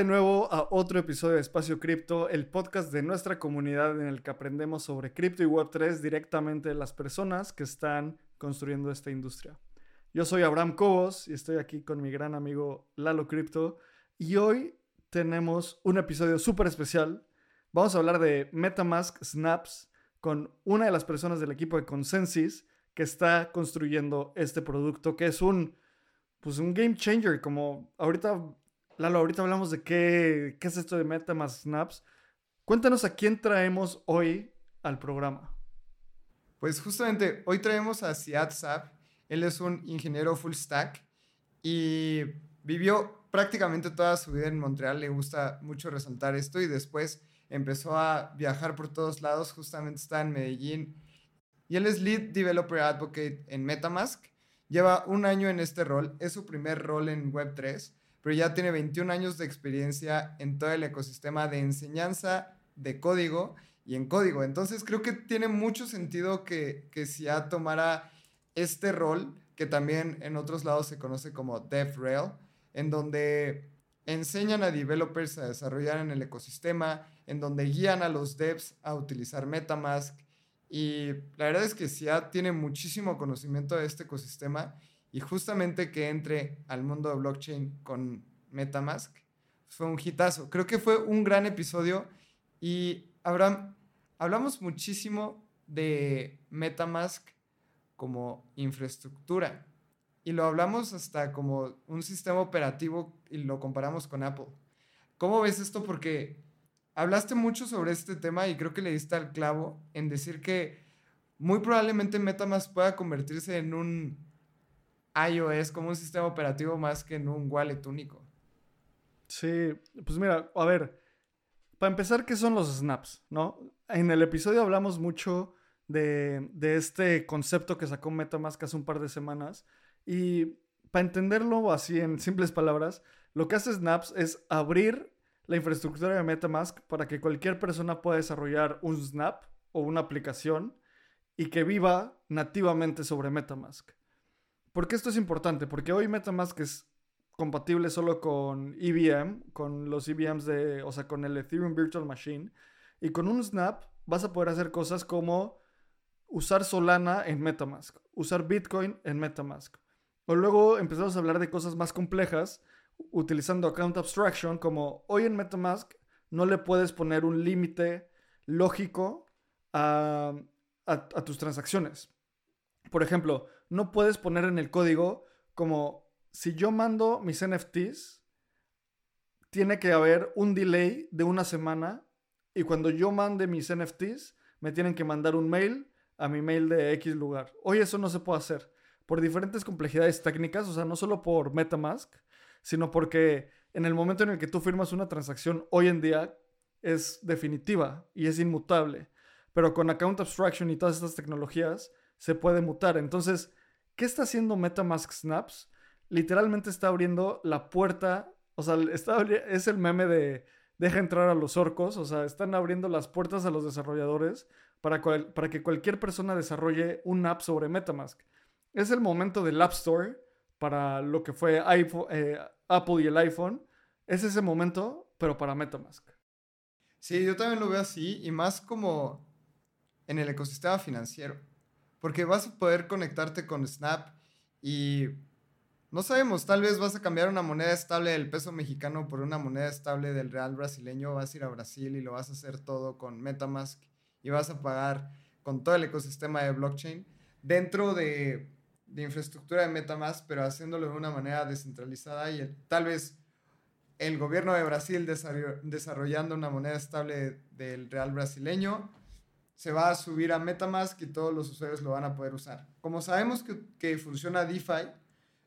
de nuevo a otro episodio de Espacio Cripto, el podcast de nuestra comunidad en el que aprendemos sobre cripto y Web3 directamente de las personas que están construyendo esta industria. Yo soy Abraham Cobos y estoy aquí con mi gran amigo Lalo Crypto y hoy tenemos un episodio súper especial. Vamos a hablar de Metamask Snaps con una de las personas del equipo de Consensus que está construyendo este producto que es un pues un game changer como ahorita Lalo, ahorita hablamos de qué, qué es esto de Metamask Snaps. Cuéntanos a quién traemos hoy al programa. Pues justamente hoy traemos a Siad Saab. Él es un ingeniero full stack y vivió prácticamente toda su vida en Montreal. Le gusta mucho resaltar esto y después empezó a viajar por todos lados. Justamente está en Medellín y él es Lead Developer Advocate en Metamask. Lleva un año en este rol. Es su primer rol en Web3 pero ya tiene 21 años de experiencia en todo el ecosistema de enseñanza de código y en código. Entonces creo que tiene mucho sentido que, que SIA tomara este rol, que también en otros lados se conoce como DevRel, en donde enseñan a developers a desarrollar en el ecosistema, en donde guían a los devs a utilizar Metamask. Y la verdad es que SIA tiene muchísimo conocimiento de este ecosistema y justamente que entre al mundo de blockchain con Metamask fue un hitazo. Creo que fue un gran episodio y hablamos muchísimo de Metamask como infraestructura y lo hablamos hasta como un sistema operativo y lo comparamos con Apple. ¿Cómo ves esto? Porque hablaste mucho sobre este tema y creo que le diste al clavo en decir que muy probablemente Metamask pueda convertirse en un iOS como un sistema operativo más que en un wallet único. Sí, pues mira, a ver, para empezar, ¿qué son los snaps? ¿No? En el episodio hablamos mucho de, de este concepto que sacó MetaMask hace un par de semanas y para entenderlo así en simples palabras, lo que hace Snaps es abrir la infraestructura de MetaMask para que cualquier persona pueda desarrollar un Snap o una aplicación y que viva nativamente sobre MetaMask. ¿Por qué esto es importante? Porque hoy MetaMask es compatible solo con EVM, con los EVMs de, o sea, con el Ethereum Virtual Machine. Y con un Snap vas a poder hacer cosas como usar Solana en MetaMask, usar Bitcoin en MetaMask. O luego empezamos a hablar de cosas más complejas utilizando Account Abstraction, como hoy en MetaMask no le puedes poner un límite lógico a, a tus transacciones. Por ejemplo, no puedes poner en el código como si yo mando mis NFTs, tiene que haber un delay de una semana y cuando yo mande mis NFTs, me tienen que mandar un mail a mi mail de X lugar. Hoy eso no se puede hacer por diferentes complejidades técnicas, o sea, no solo por MetaMask, sino porque en el momento en el que tú firmas una transacción hoy en día es definitiva y es inmutable. Pero con Account Abstraction y todas estas tecnologías se puede mutar. Entonces, ¿Qué está haciendo MetaMask Snaps? Literalmente está abriendo la puerta, o sea, es el meme de deja entrar a los orcos, o sea, están abriendo las puertas a los desarrolladores para, que cualquier persona desarrolle un app sobre MetaMask. Es el momento del App Store para lo que fue eh, Apple y el iPhone. Es ese momento, pero para MetaMask. Sí, yo también lo veo así y más como en el ecosistema financiero porque vas a poder conectarte con Snap y no sabemos, tal vez vas a cambiar una moneda estable del peso mexicano por una moneda estable del real brasileño, vas a ir a Brasil y lo vas a hacer todo con Metamask y vas a pagar con todo el ecosistema de blockchain dentro de, de infraestructura de Metamask, pero haciéndolo de una manera descentralizada y tal vez el gobierno de Brasil desarrollando una moneda estable del real brasileño se va a subir a Metamask y todos los usuarios lo van a poder usar. Como sabemos que, que funciona DeFi,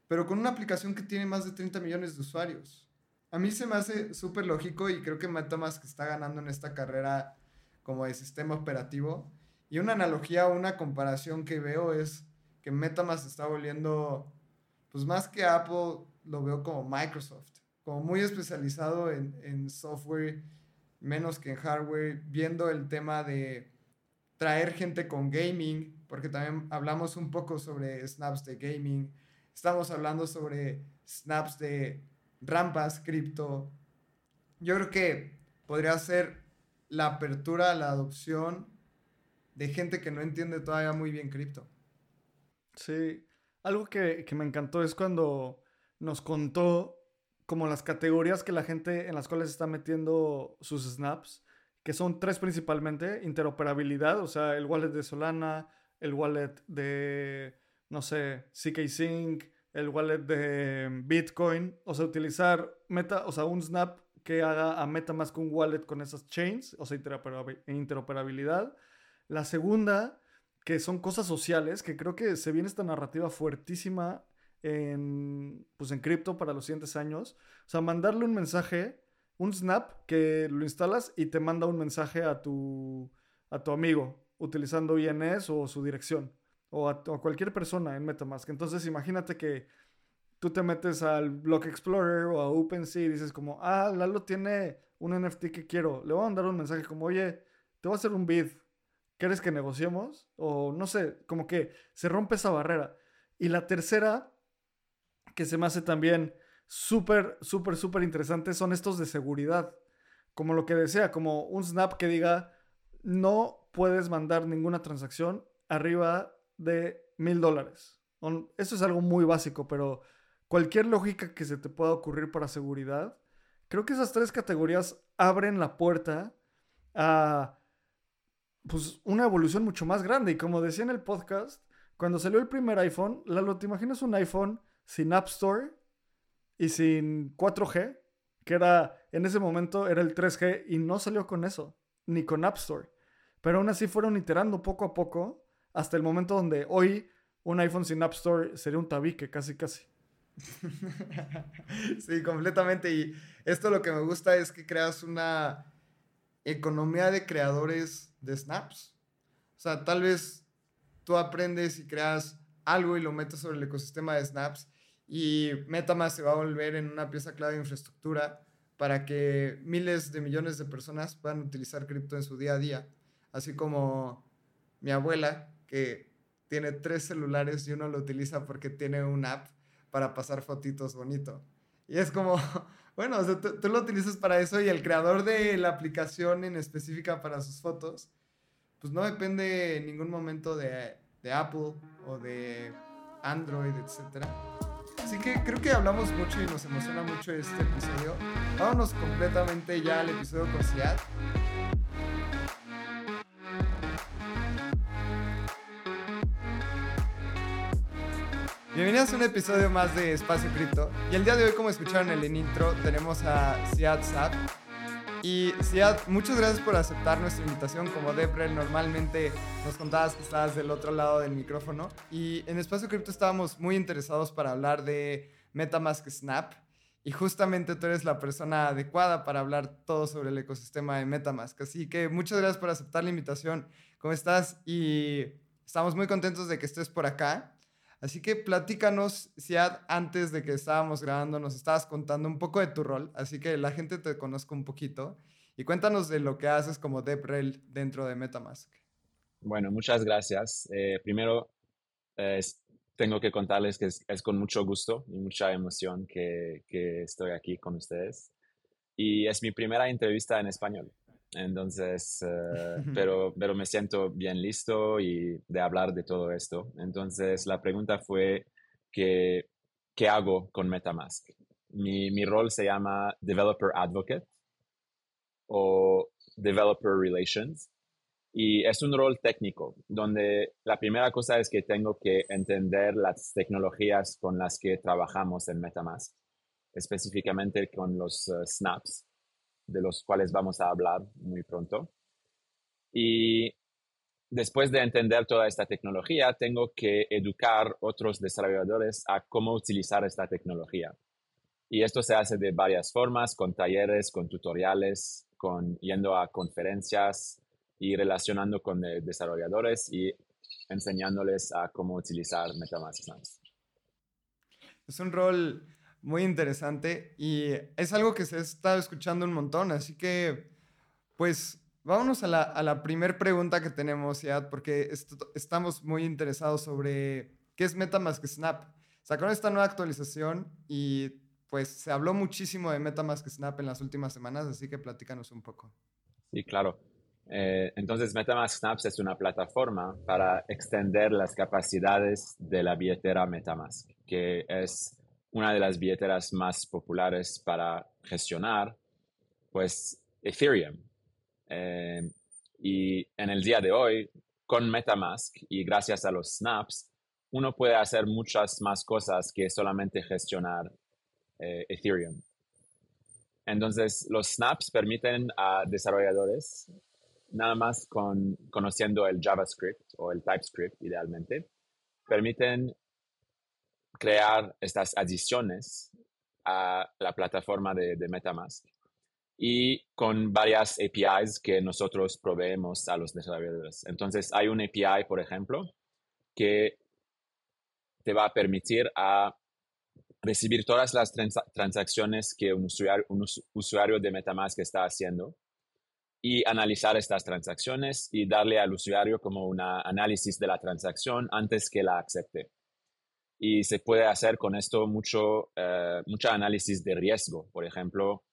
pero con una aplicación que tiene más de 30 millones de usuarios. A mí se me hace súper lógico y creo que Metamask está ganando en esta carrera como de sistema operativo. Y una analogía una comparación que veo es que Metamask está volviendo, pues más que Apple, lo veo como Microsoft, como muy especializado en, en software, menos que en hardware, viendo el tema de traer gente con gaming, porque también hablamos un poco sobre snaps de gaming, estamos hablando sobre snaps de rampas, cripto, yo creo que podría ser la apertura, la adopción de gente que no entiende todavía muy bien cripto. Sí, algo que, que me encantó es cuando nos contó como las categorías que la gente en las cuales está metiendo sus snaps, que son tres principalmente, interoperabilidad, o sea, el wallet de Solana, el wallet de, no sé, CK Sync, el wallet de Bitcoin, o sea, utilizar meta, o sea, un snap que haga a MetaMask un wallet con esas chains, o sea, interoperabilidad. La segunda, que son cosas sociales, que creo que se viene esta narrativa fuertísima en, pues en cripto para los siguientes años. O sea, mandarle un mensaje, un snap que lo instalas y te manda un mensaje a tu, a tu amigo utilizando INS o su dirección o a, cualquier persona en Metamask. Entonces imagínate que tú te metes al Block Explorer o a OpenSea y dices como, ah, Lalo tiene un NFT que quiero. Le voy a mandar un mensaje como, oye, te voy a hacer un bid. ¿Quieres que negociemos? O no sé, como que se rompe esa barrera. Y la tercera que se me hace también súper, súper, súper interesante son estos de seguridad. Como lo que desea, como un snap que diga, no puedes mandar ninguna transacción arriba de mil dólares. Eso es algo muy básico, pero cualquier lógica que se te pueda ocurrir para seguridad, creo que esas tres categorías abren la puerta a pues, una evolución mucho más grande. Y como decía en el podcast, cuando salió el primer iPhone, Lalo, ¿te imaginas un iPhone sin App Store y sin 4G, que era en ese momento era el 3G y no salió con eso, ni con App Store. Pero aún así fueron iterando poco a poco hasta el momento donde hoy un iPhone sin App Store sería un tabique, casi casi. sí, completamente. Y esto lo que me gusta es que creas una economía de creadores de snaps. O sea, tal vez tú aprendes y creas algo y lo metes sobre el ecosistema de snaps y MetaMask se va a volver en una pieza clave de infraestructura para que miles de millones de personas puedan utilizar cripto en su día a día. Así como mi abuela, que tiene tres celulares y uno lo utiliza porque tiene una app para pasar fotitos bonito. Y es como, bueno, tú, lo utilizas para eso y el creador de la aplicación en específica para sus fotos, pues no depende en ningún momento de, de Apple o de Android, etc. Así que creo que hablamos mucho y nos emociona mucho este episodio. Vámonos completamente ya al episodio con Ciad. Bienvenidos a un episodio más de Espacio Cripto. Y el día de hoy, como escucharon en el intro, tenemos a Ciad Zap. Y Ciad, muchas gracias por aceptar nuestra invitación. Como Deprel, normalmente nos contabas que estabas del otro lado del micrófono. Y en Espacio Cripto estábamos muy interesados para hablar de MetaMask Snap. Y justamente tú eres la persona adecuada para hablar todo sobre el ecosistema de MetaMask. Así que muchas gracias por aceptar la invitación. ¿Cómo estás? Y estamos muy contentos de que estés por acá. Así que platícanos, Siad, antes de que estábamos grabando, nos estabas contando un poco de tu rol, así que la gente te conozca un poquito. Y cuéntanos de lo que haces como DevRel dentro de Metamask. Bueno, muchas gracias. Eh, primero, tengo que contarles que es, con mucho gusto y mucha emoción que, que estoy aquí con ustedes. Y es mi primera entrevista en español. Entonces, eh, pero, pero me siento bien listo y de hablar de todo esto. Entonces, la pregunta fue que, ¿qué hago con Metamask? Mi, mi rol se llama Developer Advocate o Developer Relations. Y es un rol técnico, donde la primera cosa es que tengo que entender las tecnologías con las que trabajamos en Metamask, específicamente con los eh, snaps de los cuales vamos a hablar muy pronto. Y después de entender toda esta tecnología, tengo que educar otros desarrolladores a cómo utilizar esta tecnología. Y esto se hace de varias formas, con talleres, con tutoriales, con yendo a conferencias y relacionando con desarrolladores y enseñándoles a cómo utilizar MetaMask. Es un rol muy interesante y es algo que se estado escuchando un montón, así que pues vámonos a la, a la primera pregunta que tenemos, ya, porque estamos muy interesados sobre qué es MetaMask Snap. Sacaron esta nueva actualización y pues se habló muchísimo de MetaMask Snap en las últimas semanas, así que platícanos un poco. Sí, claro. Eh, entonces, MetaMask Snaps es una plataforma para extender las capacidades de la billetera MetaMask, que es una de las billeteras más populares para gestionar, pues, Ethereum. Eh, y en el día de hoy, con MetaMask y gracias a los snaps, uno puede hacer muchas más cosas que solamente gestionar eh, Ethereum. Entonces, los snaps permiten a desarrolladores, nada más con, conociendo el JavaScript o el TypeScript idealmente, permiten crear estas adiciones a la plataforma de, MetaMask y con varias APIs que nosotros proveemos a los desarrolladores. Entonces, hay un API, por ejemplo, que te va a permitir a recibir todas las transacciones que un usuario, un usuario de MetaMask está haciendo y analizar estas transacciones y darle al usuario como un análisis de la transacción antes que la acepte. Y se puede hacer con esto mucho, eh, análisis de riesgo. Por ejemplo,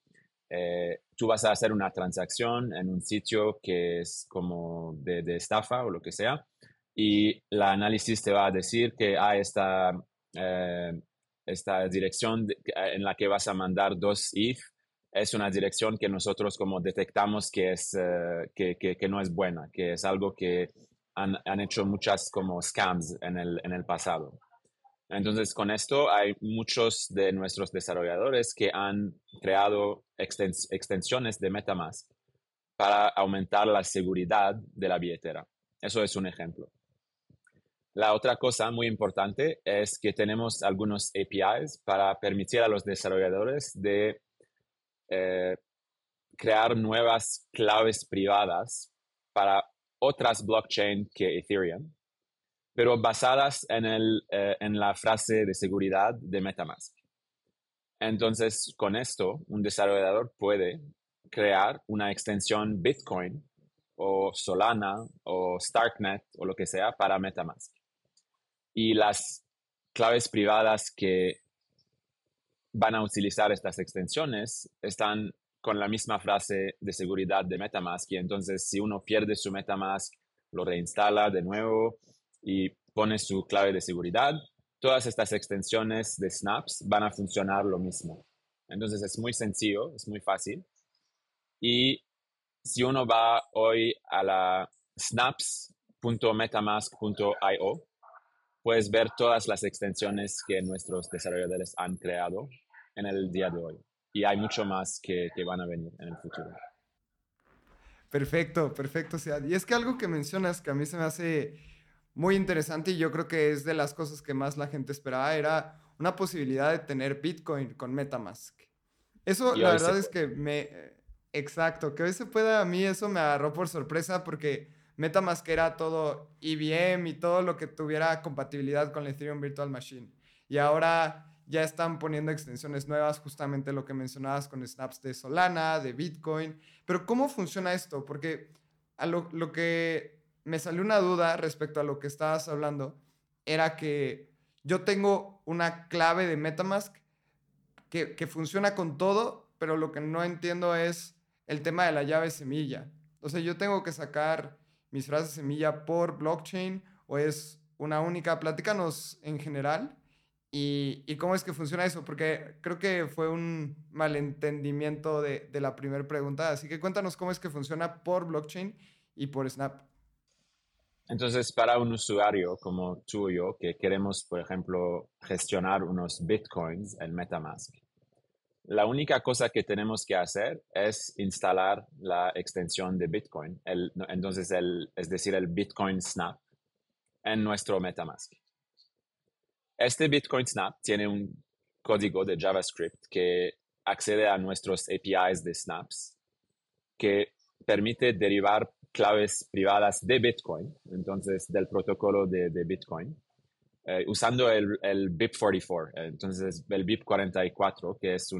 eh, tú vas a hacer una transacción en un sitio que es como de, estafa o lo que sea, y el análisis te va a decir que hay esta, eh, esta dirección en la que vas a mandar dos if es una dirección que nosotros como detectamos que, es, que, que, no es buena, que es algo que han, han, hecho muchas como scams en el, en el pasado. Entonces, con esto hay muchos de nuestros desarrolladores que han creado extensiones de MetaMask para aumentar la seguridad de la billetera. Eso es un ejemplo. La otra cosa muy importante es que tenemos algunos APIs para permitir a los desarrolladores de eh, crear nuevas claves privadas para otras blockchain que Ethereum, pero basadas en, el, eh, en la frase de seguridad de MetaMask. Entonces, con esto, un desarrollador puede crear una extensión Bitcoin o Solana o Starknet o lo que sea para MetaMask y las claves privadas que van a utilizar estas extensiones están con la misma frase de seguridad de MetaMask y entonces si uno pierde su MetaMask, lo reinstala de nuevo y pone su clave de seguridad, todas estas extensiones de snaps van a funcionar lo mismo. Entonces es muy sencillo, es muy fácil. Y si uno va hoy a la snaps.metamask.io, puedes ver todas las extensiones que nuestros desarrolladores han creado en el día de hoy. Y hay mucho más que, que van a venir en el futuro. Perfecto, perfecto, Y es que algo que mencionas que a mí se me hace muy interesante y yo creo que es de las cosas que más la gente esperaba era una posibilidad de tener Bitcoin con Metamask. Eso la verdad es que me... Exacto, que hoy se pueda a mí, eso me agarró por sorpresa porque MetaMask era todo IBM y todo lo que tuviera compatibilidad con la Ethereum Virtual Machine. Y ahora ya están poniendo extensiones nuevas, justamente lo que mencionabas con snaps de Solana, de Bitcoin. Pero ¿cómo funciona esto? Porque a lo, que me salió una duda respecto a lo que estabas hablando era que yo tengo una clave de Metamask que, funciona con todo, pero lo que no entiendo es el tema de la llave semilla. O sea, yo tengo que sacar mis frases semilla por blockchain o es una única? Platícanos en general y, y cómo es que funciona eso, porque creo que fue un malentendimiento de, de la primera pregunta. Así que cuéntanos cómo es que funciona por blockchain y por Snap. Entonces, para un usuario como tú y yo, que queremos, por ejemplo, gestionar unos bitcoins en MetaMask, la única cosa que tenemos que hacer es instalar la extensión de Bitcoin, el, entonces el, es decir, el Bitcoin Snap en nuestro MetaMask. Este Bitcoin Snap tiene un código de JavaScript que accede a nuestros APIs de snaps que permite derivar claves privadas de Bitcoin, entonces del protocolo de, Bitcoin, eh, usando el, el, BIP44, entonces el BIP44, que es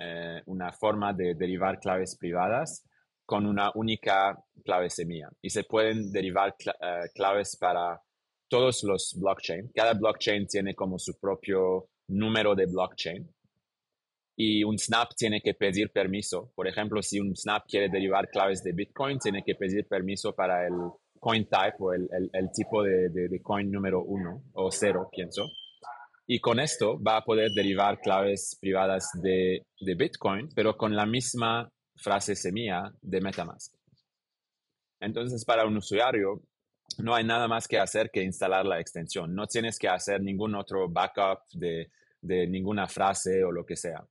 eh, una forma de derivar claves privadas con una única clave semilla. Y se pueden derivar eh, claves para todos los blockchain. Cada blockchain tiene como su propio número de blockchain. Y un snap tiene que pedir permiso. Por ejemplo, si un snap quiere derivar claves de Bitcoin, tiene que pedir permiso para el coin type o el, el, tipo de, de, coin número uno o cero, pienso. Y con esto va a poder derivar claves privadas de, de Bitcoin, pero con la misma frase semilla de Metamask. Entonces, para un usuario, no hay nada más que hacer que instalar la extensión. No tienes que hacer ningún otro backup de, de ninguna frase o lo que sea.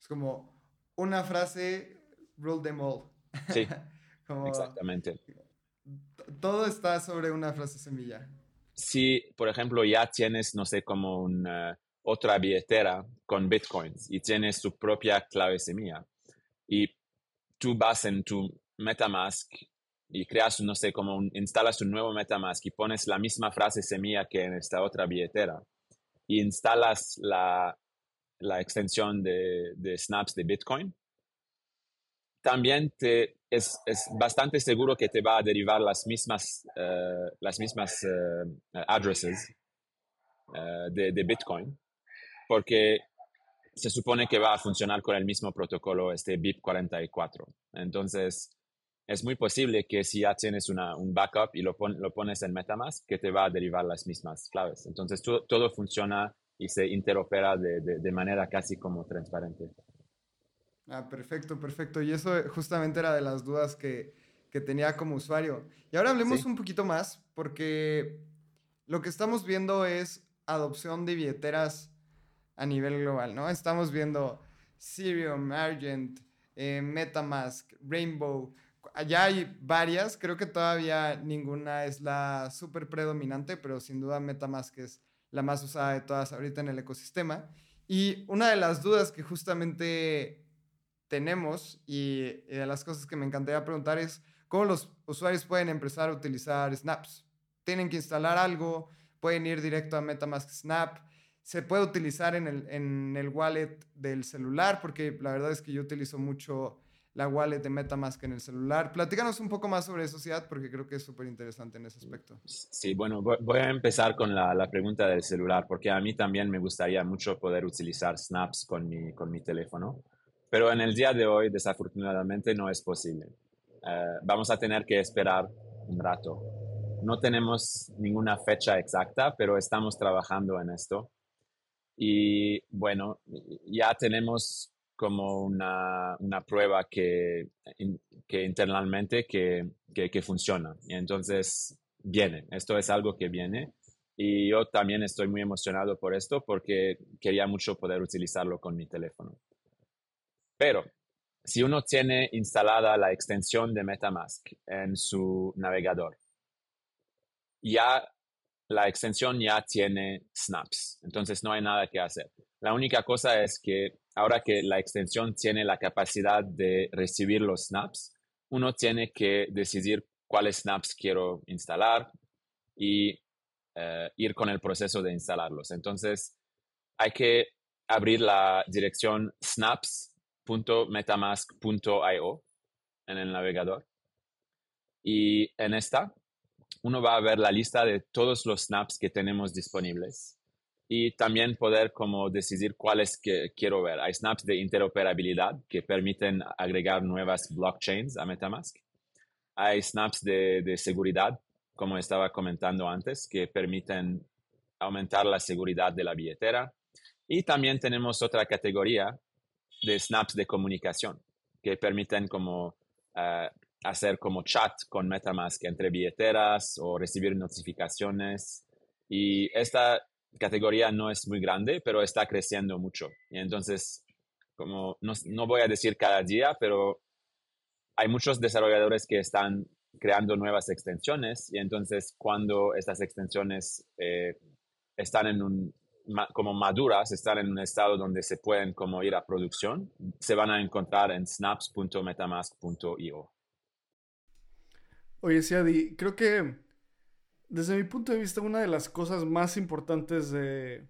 Es como una frase, rule them all. Sí, exactamente. Todo está sobre una frase semilla. Si, por ejemplo, ya tienes, no sé, como una, otra billetera con bitcoins y tienes tu propia clave semilla y tú vas en tu MetaMask y creas, no sé, como instalas un nuevo MetaMask y pones la misma frase semilla que en esta otra billetera y instalas la, la extensión de, de, snaps de Bitcoin, también te, es, es, bastante seguro que te va a derivar las mismas, uh, las mismas uh, addresses uh, de, de, Bitcoin, porque se supone que va a funcionar con el mismo protocolo, este BIP44. Entonces, es muy posible que si ya tienes una, un backup y lo, lo, pones en Metamask, que te va a derivar las mismas claves. Entonces, todo funciona y se interopera de, de, de manera casi como transparente. Ah, perfecto, perfecto. Y eso justamente era de las dudas que, que tenía como usuario. Y ahora hablemos un poquito más, porque lo que estamos viendo es adopción de billeteras a nivel global, ¿no? Estamos viendo Ethereum, Argent, eh, Metamask, Rainbow. Allá hay varias, creo que todavía ninguna es la súper predominante, pero sin duda Metamask es la más usada de todas ahorita en el ecosistema. Y una de las dudas que justamente tenemos y, de las cosas que me encantaría preguntar es cómo los usuarios pueden empezar a utilizar Snaps. Tienen que instalar algo, pueden ir directo a MetaMask Snap, se puede utilizar en el, en el wallet del celular, porque la verdad es que yo utilizo mucho la wallet de MetaMask en el celular. Platícanos un poco más sobre eso, Ciad, porque creo que es súper interesante en ese aspecto. Sí, bueno, voy a empezar con la, la, pregunta del celular, porque a mí también me gustaría mucho poder utilizar Snaps con mi, con mi teléfono. Pero en el día de hoy, desafortunadamente, no es posible. Eh, vamos a tener que esperar un rato. No tenemos ninguna fecha exacta, pero estamos trabajando en esto. Y bueno, ya tenemos como una, una prueba que, que internamente que, que, que, funciona. Y entonces viene, esto es algo que viene. Y yo también estoy muy emocionado por esto porque quería mucho poder utilizarlo con mi teléfono. Pero si uno tiene instalada la extensión de MetaMask en su navegador, ya la extensión ya tiene snaps, entonces no hay nada que hacer. La única cosa es que ahora que la extensión tiene la capacidad de recibir los snaps, uno tiene que decidir cuáles snaps quiero instalar y eh, ir con el proceso de instalarlos. Entonces, hay que abrir la dirección snaps .metamask.io en el navegador. Y en esta, uno va a ver la lista de todos los snaps que tenemos disponibles y también poder como decidir cuáles que quiero ver. Hay snaps de interoperabilidad que permiten agregar nuevas blockchains a Metamask. Hay snaps de, de seguridad, como estaba comentando antes, que permiten aumentar la seguridad de la billetera. Y también tenemos otra categoría de snaps de comunicación que permiten como eh, hacer como chat con MetaMask entre billeteras o recibir notificaciones. Y esta categoría no es muy grande, pero está creciendo mucho. Y entonces, como no, no voy a decir cada día, pero hay muchos desarrolladores que están creando nuevas extensiones y entonces cuando estas extensiones eh, están en un como maduras, están en un estado donde se pueden como ir a producción, se van a encontrar en snaps.metamask.io. Oye, Siadi, creo que desde mi punto de vista una de las cosas más importantes de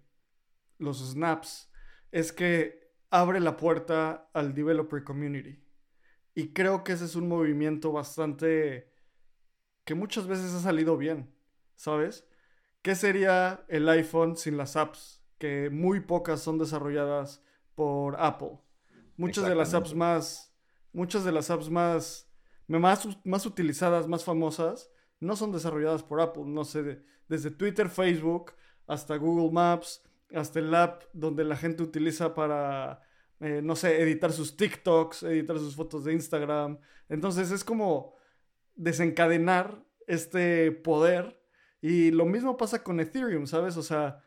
los snaps es que abre la puerta al developer community. Y creo que ese es un movimiento bastante que muchas veces ha salido bien, ¿sabes? ¿Qué sería el iPhone sin las apps? Que muy pocas son desarrolladas por Apple. Muchas de las apps más, muchas de las apps más, más, más utilizadas, más famosas, no son desarrolladas por Apple. No sé, desde Twitter, Facebook, hasta Google Maps, hasta el app donde la gente utiliza para, eh, no sé, editar sus TikToks, editar sus fotos de Instagram. Entonces es como desencadenar este poder. Y lo mismo pasa con Ethereum, ¿sabes? O sea,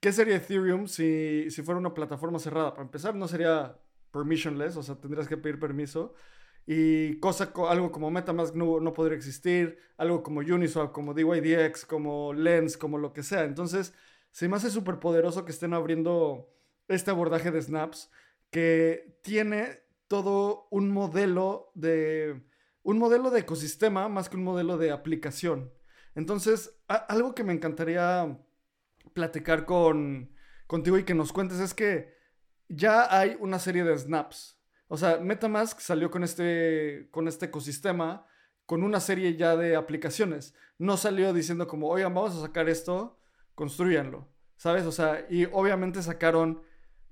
¿qué sería Ethereum si, si fuera una plataforma cerrada? Para empezar, no sería permissionless, o sea, tendrías que pedir permiso. Y cosa, algo como Metamask no, no podría existir, algo como Uniswap, como DYDX, como Lens, como lo que sea. Entonces, se me hace súper poderoso que estén abriendo este abordaje de snaps que tiene todo un modelo de un modelo de ecosistema más que un modelo de aplicación. Entonces, algo que me encantaría platicar con contigo y que nos cuentes es que ya hay una serie de snaps. O sea, MetaMask salió con este, con este ecosistema, con una serie ya de aplicaciones. No salió diciendo como, oigan, vamos a sacar esto, construyanlo. ¿Sabes? O sea, y obviamente sacaron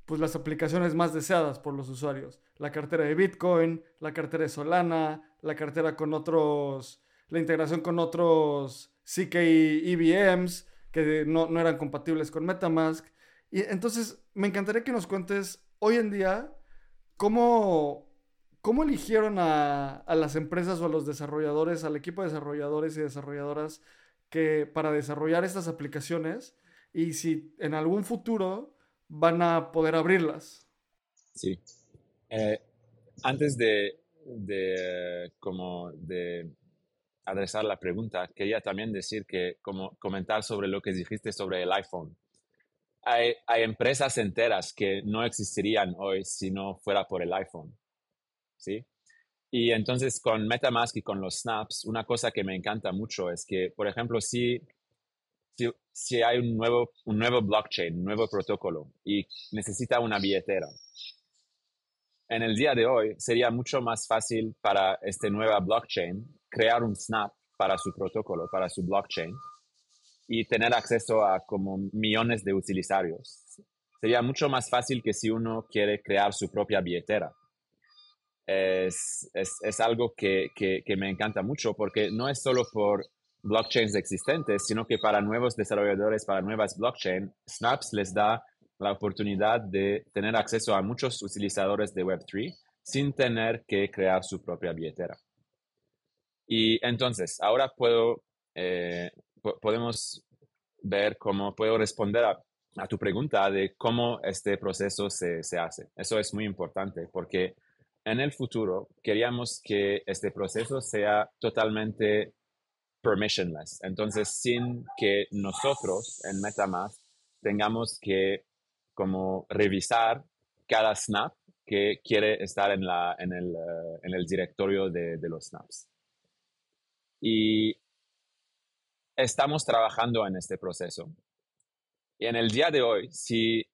pues las aplicaciones más deseadas por los usuarios. La cartera de Bitcoin, la cartera de Solana, la cartera con otros, la integración con otros CK EVMs que no, no eran compatibles con Metamask. Y entonces me encantaría que nos cuentes hoy en día cómo, cómo eligieron a, las empresas o a los desarrolladores, al equipo de desarrolladores y desarrolladoras que para desarrollar estas aplicaciones y si en algún futuro van a poder abrirlas. Sí. Eh, antes de, de, como de adresar la pregunta, quería también decir que, como comentar sobre lo que dijiste sobre el iPhone hay, empresas enteras que no existirían hoy si no fuera por el iPhone. ¿Sí? Y entonces con MetaMask y con los snaps, una cosa que me encanta mucho es que, por ejemplo, si, si, si, hay un nuevo, un nuevo blockchain, un nuevo protocolo y necesita una billetera, en el día de hoy sería mucho más fácil para este nueva blockchain crear un snap para su protocolo, para su blockchain, y tener acceso a como millones de utilizarios. Sería mucho más fácil que si uno quiere crear su propia billetera. Es, es, es algo que, que, que, me encanta mucho porque no es solo por blockchains existentes, sino que para nuevos desarrolladores, para nuevas blockchains, Snaps les da la oportunidad de tener acceso a muchos utilizadores de Web3 sin tener que crear su propia billetera. Y entonces, ahora puedo eh, podemos ver cómo puedo responder a, tu pregunta de cómo este proceso se, se, hace. Eso es muy importante porque en el futuro queríamos que este proceso sea totalmente permissionless. Entonces, sin que nosotros en MetaMask tengamos que como revisar cada snap que quiere estar en, la, en, el, eh, en el directorio de, de los snaps. Y estamos trabajando en este proceso. Y en el día de hoy, si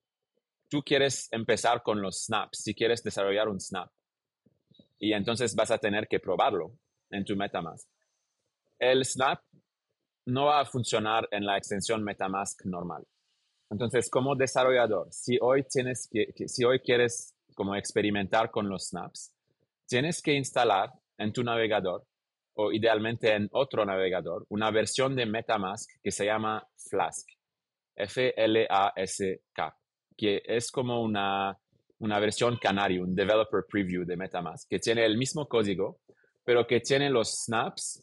tú quieres empezar con los snaps, si quieres desarrollar un snap, y entonces vas a tener que probarlo en tu MetaMask. El snap no va a funcionar en la extensión MetaMask normal. Entonces, como desarrollador, si hoy tienes que, si hoy quieres como experimentar con los snaps, tienes que instalar en tu navegador o idealmente en otro navegador, una versión de MetaMask que se llama Flask, F-L-A-S-K, que es como una, una versión canario, un developer preview de MetaMask, que tiene el mismo código, pero que tiene los snaps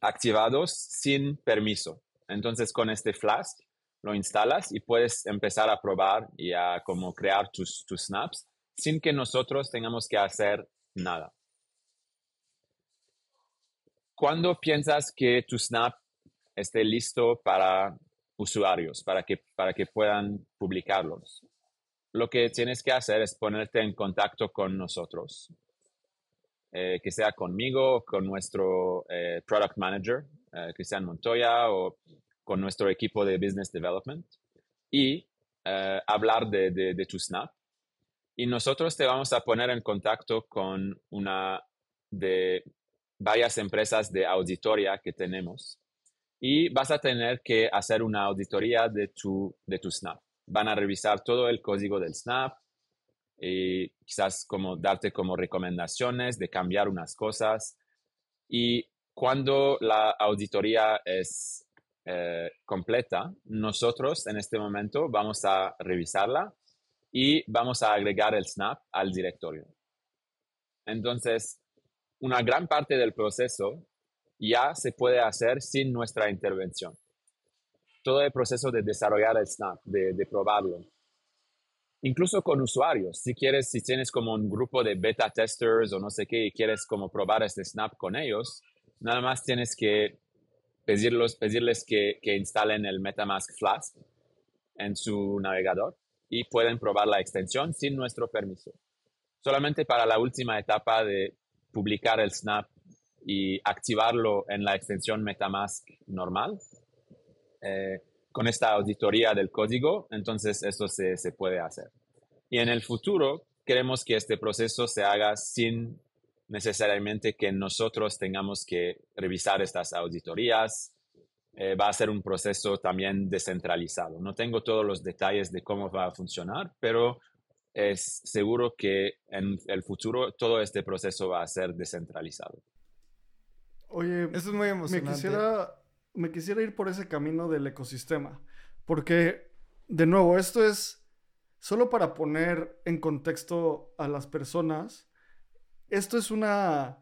activados sin permiso. Entonces con este Flask lo instalas y puedes empezar a probar y a como crear tus, tus snaps sin que nosotros tengamos que hacer nada. ¿Cuándo piensas que tu Snap esté listo para usuarios, para que, para que puedan publicarlos? Lo que tienes que hacer es ponerte en contacto con nosotros, eh, que sea conmigo, con nuestro eh, Product Manager, eh, Cristian Montoya, o con nuestro equipo de Business Development, y hablar de, de tu Snap. Y nosotros te vamos a poner en contacto con una de varias empresas de auditoría que tenemos y vas a tener que hacer una auditoría de tu, de tu Snap. Van a revisar todo el código del Snap, y quizás como darte como recomendaciones de cambiar unas cosas. Y cuando la auditoría es eh, completa, nosotros en este momento vamos a revisarla y vamos a agregar el snap al directorio. Entonces, una gran parte del proceso ya se puede hacer sin nuestra intervención. Todo el proceso de desarrollar el snap, de, probarlo. Incluso con usuarios, si quieres, si tienes como un grupo de beta testers o no sé qué y quieres como probar este snap con ellos, nada más tienes que pedirlos, pedirles que, que instalen el MetaMask Flask en su navegador y pueden probar la extensión sin nuestro permiso. Solamente para la última etapa de publicar el snap y activarlo en la extensión MetaMask normal, eh, con esta auditoría del código, entonces eso se, se puede hacer. Y en el futuro queremos que este proceso se haga sin necesariamente que nosotros tengamos que revisar estas auditorías. Eh, va a ser un proceso también descentralizado. No tengo todos los detalles de cómo va a funcionar, pero es seguro que en el futuro todo este proceso va a ser descentralizado. Oye, eso es muy emocionante. Me quisiera, me quisiera ir por ese camino del ecosistema, porque, de nuevo, esto es solo para poner en contexto a las personas esto es una,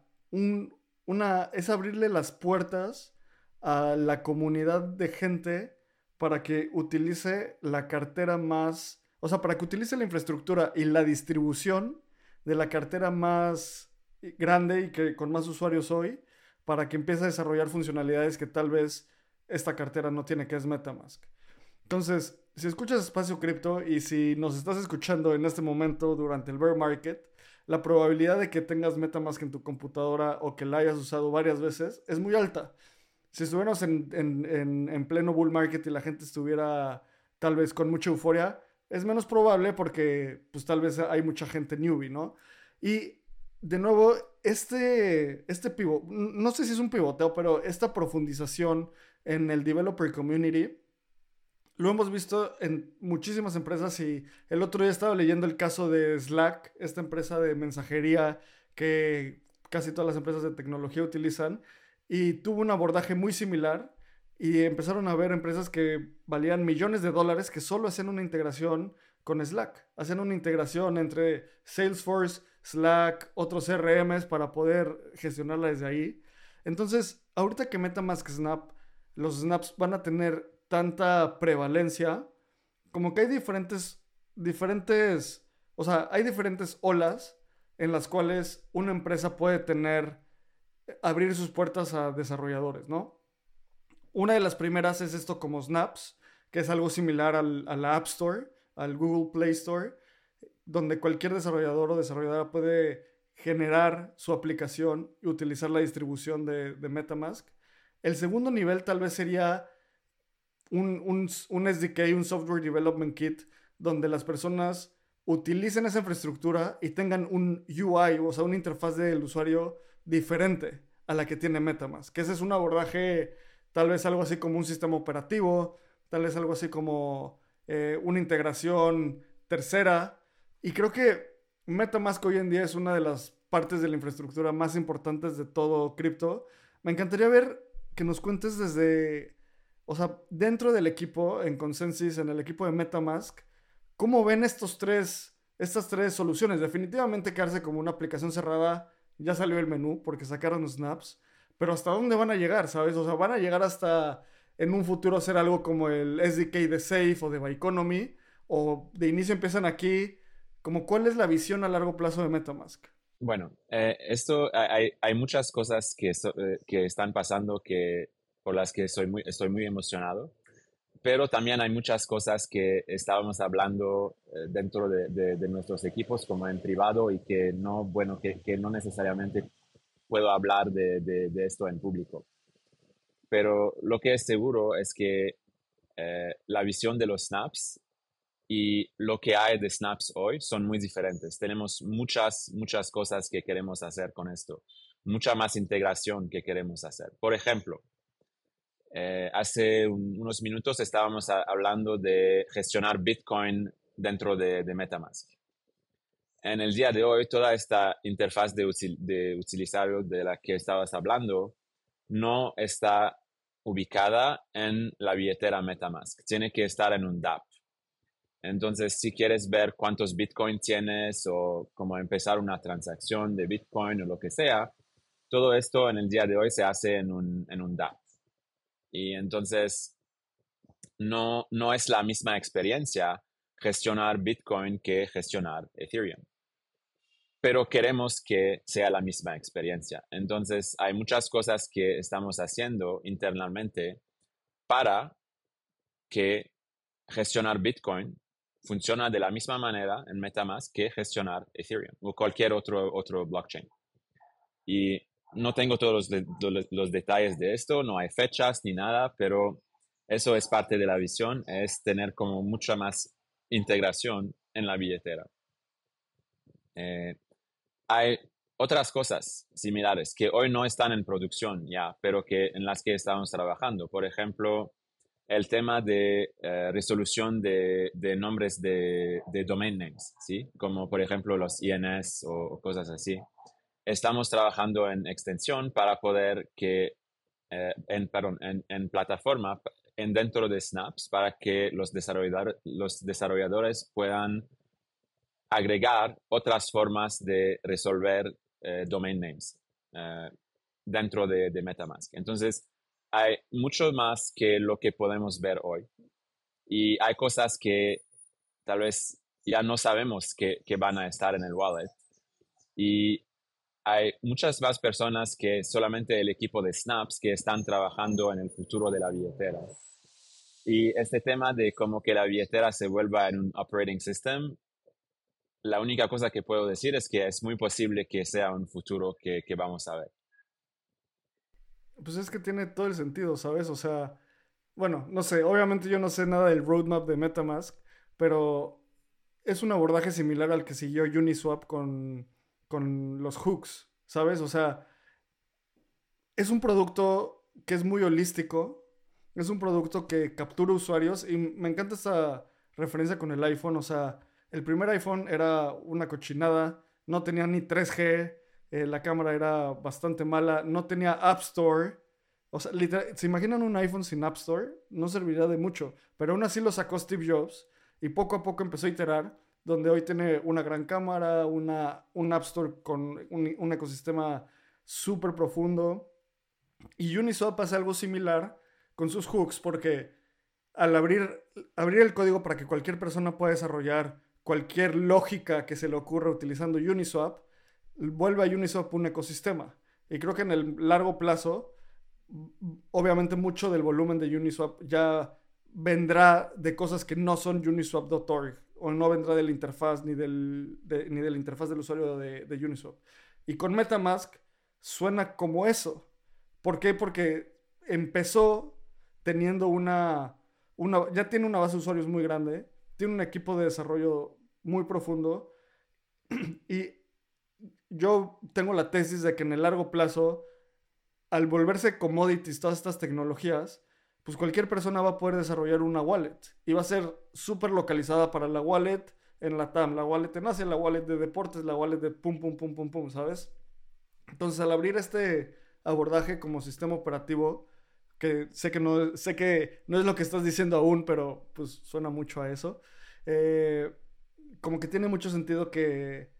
una, es abrirle las puertas a la comunidad de gente para que utilice la cartera más, o sea, para que utilice la infraestructura y la distribución de la cartera más grande y que con más usuarios hoy, para que empiece a desarrollar funcionalidades que tal vez esta cartera no tiene, que es Metamask. Entonces, si escuchas Espacio Cripto y si nos estás escuchando en este momento durante el bear market, la probabilidad de que tengas MetaMask en tu computadora o que la hayas usado varias veces es muy alta. Si estuviéramos en, en, pleno bull market y la gente estuviera tal vez con mucha euforia, es menos probable porque pues tal vez hay mucha gente newbie, ¿no? Y de nuevo, este, este pivot, no sé si es un pivoteo, pero esta profundización en el developer community lo hemos visto en muchísimas empresas y el otro día estaba leyendo el caso de Slack, esta empresa de mensajería que casi todas las empresas de tecnología utilizan y tuvo un abordaje muy similar y empezaron a ver empresas que valían millones de dólares que solo hacen una integración con Slack, hacen una integración entre Salesforce, Slack, otros CRMs para poder gestionarla desde ahí. Entonces, ahorita que MetaMask Snap, los snaps van a tener tanta prevalencia, como que hay diferentes, diferentes, o sea, hay diferentes olas en las cuales una empresa puede tener, abrir sus puertas a desarrolladores, ¿no? Una de las primeras es esto como Snaps, que es algo similar al, a la App Store, al Google Play Store, donde cualquier desarrollador o desarrolladora puede generar su aplicación y utilizar la distribución de, MetaMask. El segundo nivel tal vez sería un, SDK, un Software Development Kit, donde las personas utilicen esa infraestructura y tengan un UI, o sea, una interfaz del usuario diferente a la que tiene MetaMask. Que ese es un abordaje, tal vez algo así como un sistema operativo, tal vez algo así como eh, una integración tercera. Y creo que MetaMask hoy en día es una de las partes de la infraestructura más importantes de todo cripto. Me encantaría ver que nos cuentes desde o sea, dentro del equipo, en Consensus, en el equipo de Metamask, ¿cómo ven estos tres, estas tres soluciones? Definitivamente quedarse como una aplicación cerrada, ya salió el menú porque sacaron snaps, pero ¿hasta dónde van a llegar, sabes? O sea, van a llegar hasta en un futuro hacer algo como el SDK de Safe o de Byeconomy, o de inicio empiezan aquí, como cuál es la visión a largo plazo de Metamask. Bueno, eh, esto hay, hay, muchas cosas que, eh, que están pasando que por las que soy muy, estoy muy emocionado. Pero también hay muchas cosas que estábamos hablando eh, dentro de, de, nuestros equipos, como en privado, y que no, bueno, que, que no necesariamente puedo hablar de, de, esto en público. Pero lo que es seguro es que eh, la visión de los snaps y lo que hay de snaps hoy son muy diferentes. Tenemos muchas, muchas cosas que queremos hacer con esto, mucha más integración que queremos hacer. Por ejemplo, eh, hace unos minutos estábamos hablando de gestionar Bitcoin dentro de, Metamask. En el día de hoy, toda esta interfaz de, usuario de la que estabas hablando no está ubicada en la billetera MetaMask. Tiene que estar en un DApp. Entonces, si quieres ver cuántos Bitcoin tienes o cómo empezar una transacción de Bitcoin o lo que sea, todo esto en el día de hoy se hace en un, en un DApp. Y entonces, no, no es la misma experiencia gestionar Bitcoin que gestionar Ethereum. Pero queremos que sea la misma experiencia. Entonces, hay muchas cosas que estamos haciendo internamente para que gestionar Bitcoin funciona de la misma manera en MetaMask que gestionar Ethereum o cualquier otro, otro blockchain. Y no tengo todos los, los, detalles de esto, no hay fechas ni nada, pero eso es parte de la visión, es tener como mucha más integración en la billetera. Eh, hay otras cosas similares que hoy no están en producción ya, pero que en las que estamos trabajando. Por ejemplo, el tema de eh, resolución de, nombres de, domain names, ¿sí? Como por ejemplo los INS o, cosas así. Estamos trabajando en extensión para poder que, eh, en, perdón, en, plataforma, en dentro de Snaps, para que los, desarrollador, los desarrolladores puedan agregar otras formas de resolver eh, domain names dentro de, de MetaMask. Entonces, hay mucho más que lo que podemos ver hoy. Y hay cosas que tal vez ya no sabemos que, van a estar en el wallet. Y hay muchas más personas que solamente el equipo de Snaps que están trabajando en el futuro de la billetera. Y este tema de cómo que la billetera se vuelva en un operating system, la única cosa que puedo decir es que es muy posible que sea un futuro que vamos a ver. Pues es que tiene todo el sentido, ¿sabes? O sea, bueno, no sé, obviamente yo no sé nada del roadmap de Metamask, pero es un abordaje similar al que siguió Uniswap con, con los hooks, ¿sabes? O sea, es un producto que es muy holístico, es un producto que captura usuarios y me encanta esta referencia con el iPhone, o sea, el primer iPhone era una cochinada, no tenía ni 3G, eh, la cámara era bastante mala, no tenía App Store. O sea, ¿se imaginan un iPhone sin App Store? No serviría de mucho, pero aún así lo sacó Steve Jobs y poco a poco empezó a iterar, donde hoy tiene una gran cámara, una, un App Store con un, ecosistema súper profundo. Y Uniswap hace algo similar con sus hooks, porque al abrir, abrir el código para que cualquier persona pueda desarrollar cualquier lógica que se le ocurra utilizando Uniswap, vuelve a Uniswap un ecosistema. Y creo que en el largo plazo, obviamente mucho del volumen de Uniswap ya vendrá de cosas que no son uniswap.org o no vendrá de la interfaz ni, del, ni de la interfaz del usuario de, de, Uniswap. Y con Metamask suena como eso. ¿Por qué? Porque empezó teniendo una, una, ya tiene una base de usuarios muy grande, tiene un equipo de desarrollo muy profundo y yo tengo la tesis de que en el largo plazo, al volverse commodities todas estas tecnologías, pues cualquier persona va a poder desarrollar una wallet y va a ser súper localizada para la wallet en la TAM, la wallet en Asia, la wallet de deportes, la wallet de pum, pum, pum, pum, pum, ¿sabes? Entonces, al abrir este abordaje como sistema operativo, que sé que no, sé que no es lo que estás diciendo aún, pero pues suena mucho a eso, eh, como que tiene mucho sentido que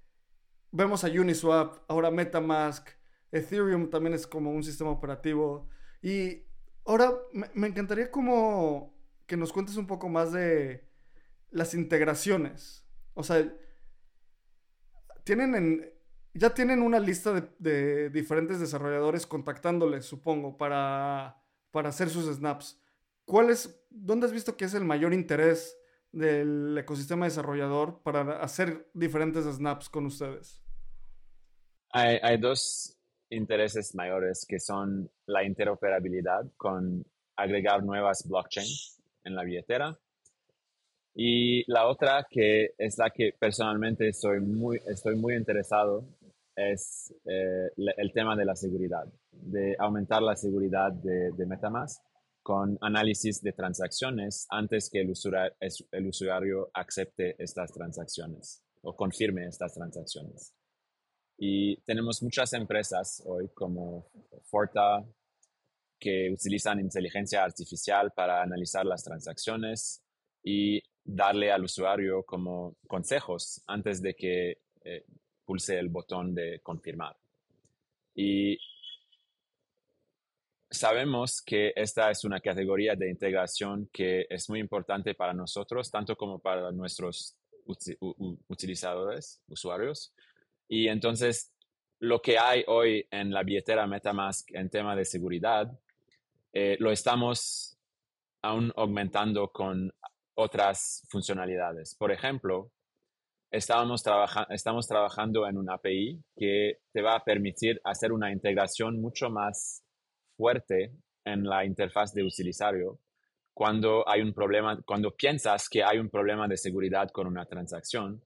vemos a Uniswap, ahora Metamask, Ethereum también es como un sistema operativo. Y ahora me, encantaría como que nos cuentes un poco más de las integraciones. O sea, tienen ya tienen una lista de, diferentes desarrolladores contactándoles, supongo, para, para hacer sus snaps. ¿Cuál es, ¿Dónde has visto que es el mayor interés del ecosistema desarrollador para hacer diferentes snaps con ustedes? Hay, dos intereses mayores que son la interoperabilidad con agregar nuevas blockchains en la billetera y la otra que es la que personalmente estoy muy, estoy muy interesado es eh, el tema de la seguridad, de aumentar la seguridad de Metamask con análisis de transacciones antes que el usuario, el usuario acepte estas transacciones. o confirme estas transacciones. Y tenemos muchas empresas hoy como Forta que utilizan inteligencia artificial para analizar las transacciones y darle al usuario como consejos antes de que eh, pulse el botón de confirmar. Y sabemos que esta es una categoría de integración que es muy importante para nosotros, tanto como para nuestros utilizadores, usuarios. Y entonces, lo que hay hoy en la billetera MetaMask en tema de seguridad, eh, lo estamos aún aumentando con otras funcionalidades. Por ejemplo, estábamos estamos trabajando en una API que te va a permitir hacer una integración mucho más fuerte en la interfaz de usuario cuando hay un problema, cuando piensas que hay un problema de seguridad con una transacción.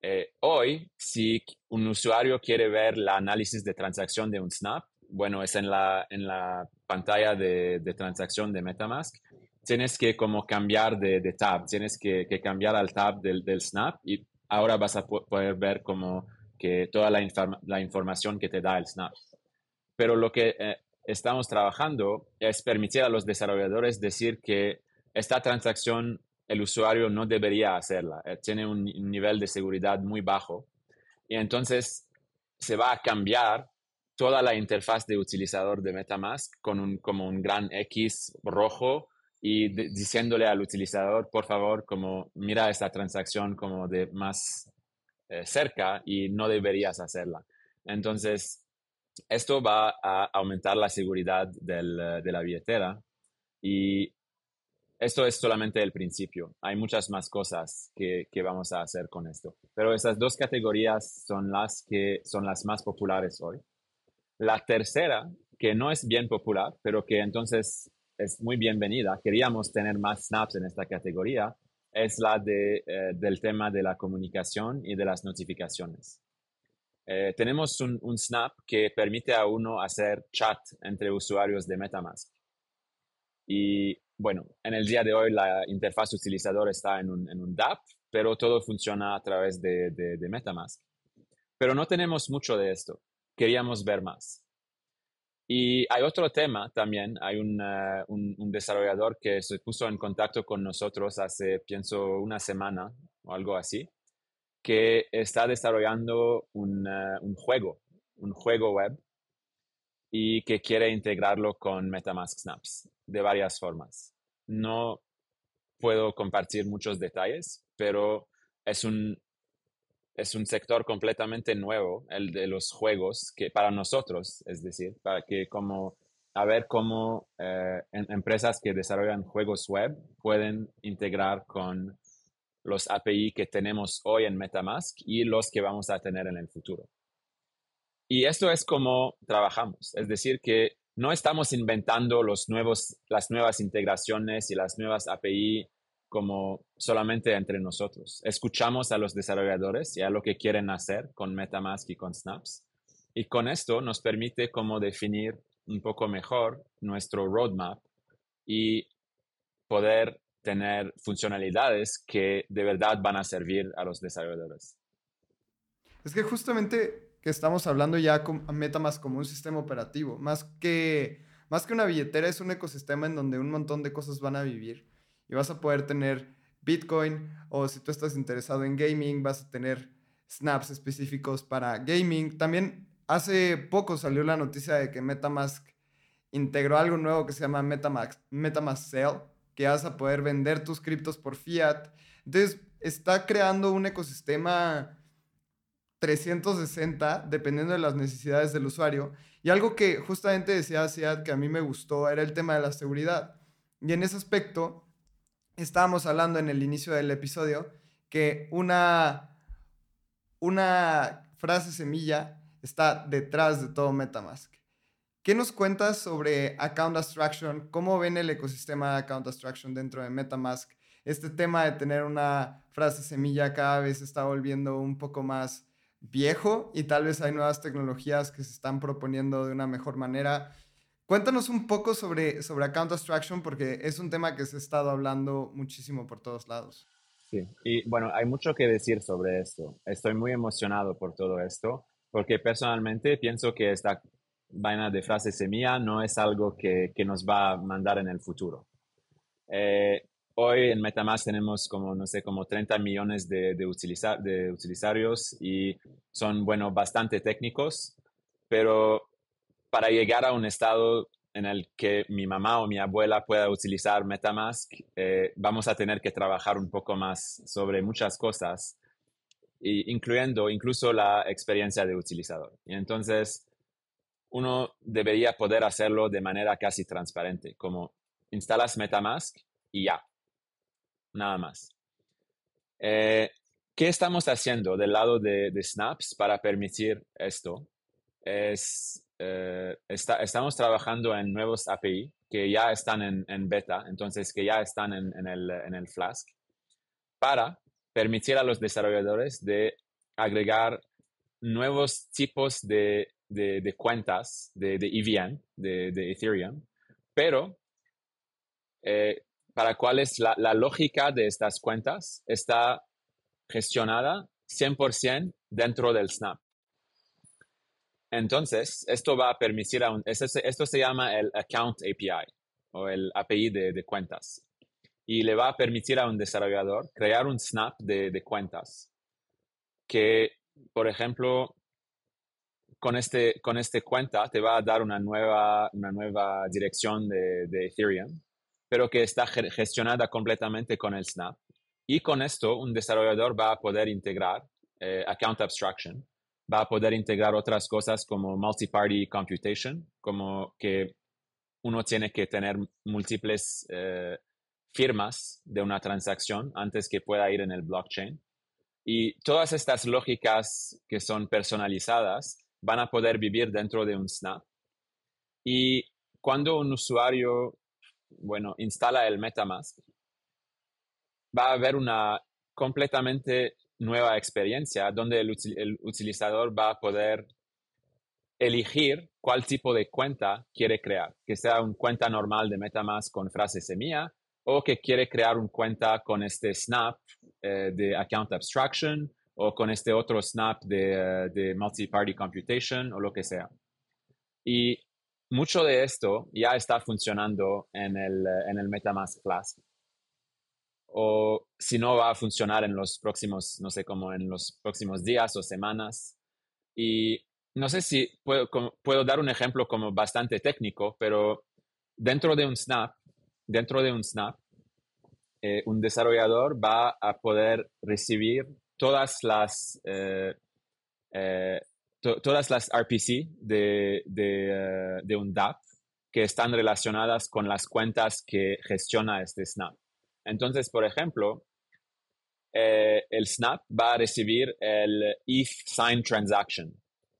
Eh, hoy, si un usuario quiere ver el análisis de transacción de un snap, bueno, es en la, en la pantalla de, de transacción de Metamask, tienes que como cambiar de, de tab, tienes que, que, cambiar al tab del, del, Snap y ahora vas a poder ver como que toda la, la información que te da el Snap. Pero lo que eh, estamos trabajando es permitir a los desarrolladores decir que esta transacción el usuario no debería hacerla, eh, tiene un, nivel de seguridad muy bajo y entonces se va a cambiar toda la interfaz de utilizador de MetaMask con un, como un gran X rojo y diciéndole al utilizador, por favor, como mira esta transacción como de más eh, cerca y no deberías hacerla. Entonces, esto va a aumentar la seguridad del, de la billetera y esto es solamente el principio. Hay muchas más cosas que, que, vamos a hacer con esto. Pero esas dos categorías son las que son las más populares hoy. La tercera, que no es bien popular, pero que entonces es muy bienvenida. Queríamos tener más snaps en esta categoría. Es la de, eh, del tema de la comunicación y de las notificaciones. Eh, tenemos un, un, snap que permite a uno hacer chat entre usuarios de MetaMask. Y bueno, en el día de hoy la interfaz utilizador está en un, en un DApp, pero todo funciona a través de, de, de MetaMask. Pero no tenemos mucho de esto. Queríamos ver más. Y hay otro tema también, hay un, uh, un, un, desarrollador que se puso en contacto con nosotros hace, pienso, una semana o algo así, que está desarrollando un, uh, un juego, un juego web y que quiere integrarlo con MetaMask Snaps de varias formas. No puedo compartir muchos detalles, pero es un, es un sector completamente nuevo, el de los juegos, que para nosotros, es decir, para que como a ver cómo eh, empresas que desarrollan juegos web pueden integrar con los API que tenemos hoy en MetaMask y los que vamos a tener en el futuro. Y esto es como trabajamos, es decir, que no estamos inventando los nuevos, las nuevas integraciones y las nuevas API como solamente entre nosotros. Escuchamos a los desarrolladores y a lo que quieren hacer con MetaMask y con Snaps. Y con esto nos permite como definir un poco mejor nuestro roadmap y poder tener funcionalidades que de verdad van a servir a los desarrolladores. Es que justamente que estamos hablando ya con MetaMask como un sistema operativo, más que, más que una billetera, es un ecosistema en donde un montón de cosas van a vivir y vas a poder tener Bitcoin o si tú estás interesado en gaming vas a tener snaps específicos para gaming. También hace poco salió la noticia de que MetaMask integró algo nuevo que se llama MetaMask, MetaMask Sell, que vas a poder vender tus criptos por fiat. Entonces, está creando un ecosistema 360 dependiendo de las necesidades del usuario. Y algo que justamente decía Siad que a mí me gustó era el tema de la seguridad. Y en ese aspecto, estábamos hablando en el inicio del episodio que una, una frase semilla está detrás de todo Metamask. ¿Qué nos cuentas sobre Account Abstraction? ¿Cómo ven el ecosistema de Account Abstraction dentro de Metamask? Este tema de tener una frase semilla cada vez está volviendo un poco más viejo y tal vez hay nuevas tecnologías que se están proponiendo de una mejor manera. Cuéntanos un poco sobre, sobre Account Abstraction porque es un tema que se ha estado hablando muchísimo por todos lados. Sí, y bueno, hay mucho que decir sobre esto. Estoy muy emocionado por todo esto, porque personalmente pienso que esta vaina de frase semilla no es algo que, que nos va a mandar en el futuro. Eh, hoy en Metamask tenemos como, no sé, como 30 millones de, de, de utilizarios y son, bueno, bastante técnicos, pero para llegar a un estado en el que mi mamá o mi abuela pueda utilizar Metamask, eh, vamos a tener que trabajar un poco más sobre muchas cosas, incluyendo incluso la experiencia de utilizador. Y entonces, uno debería poder hacerlo de manera casi transparente, como instalas Metamask y ya, nada más. Eh, ¿Qué estamos haciendo del lado de, de Snaps para permitir esto? Es eh, estamos trabajando en nuevos API que ya están en, beta, entonces que ya están en, el, Flask, para permitir a los desarrolladores de agregar nuevos tipos de, cuentas de, EVM, e de, Ethereum, pero eh, para cuales la, la lógica de estas cuentas está gestionada 100% dentro del Snap. Entonces, esto va a permitir a un, esto, se llama el Account API o el API de, cuentas. Y le va a permitir a un desarrollador crear un snap de, cuentas que, por ejemplo, con este, con este cuenta te va a dar una nueva, una nueva dirección de, Ethereum, pero que está gestionada completamente con el snap. Y con esto, un desarrollador va a poder integrar eh, Account Abstraction va a poder integrar otras cosas como multi-party computation, como que uno tiene que tener múltiples eh, firmas de una transacción antes que pueda ir en el blockchain. Y todas estas lógicas que son personalizadas van a poder vivir dentro de un snap. Y cuando un usuario, bueno, instala el MetaMask, va a haber una completamente nueva experiencia donde el, utilizador va a poder elegir cuál tipo de cuenta quiere crear, que sea una cuenta normal de MetaMask con frase semilla o que quiere crear una cuenta con este snap eh, de account abstraction o con este otro snap de, eh, de multi-party computation o lo que sea. Y mucho de esto ya está funcionando en el, eh, en el MetaMask Flask o si no va a funcionar en los próximos, no sé, como en los próximos días o semanas. Y no sé si puedo, puedo dar un ejemplo como bastante técnico, pero dentro de un snap, dentro de un snap, eh, un desarrollador va a poder recibir todas las, eh, eh, todas las RPC de, de, de un DApp que están relacionadas con las cuentas que gestiona este snap. Entonces, por ejemplo, eh, el Snap va a recibir el ETH Sign Transaction,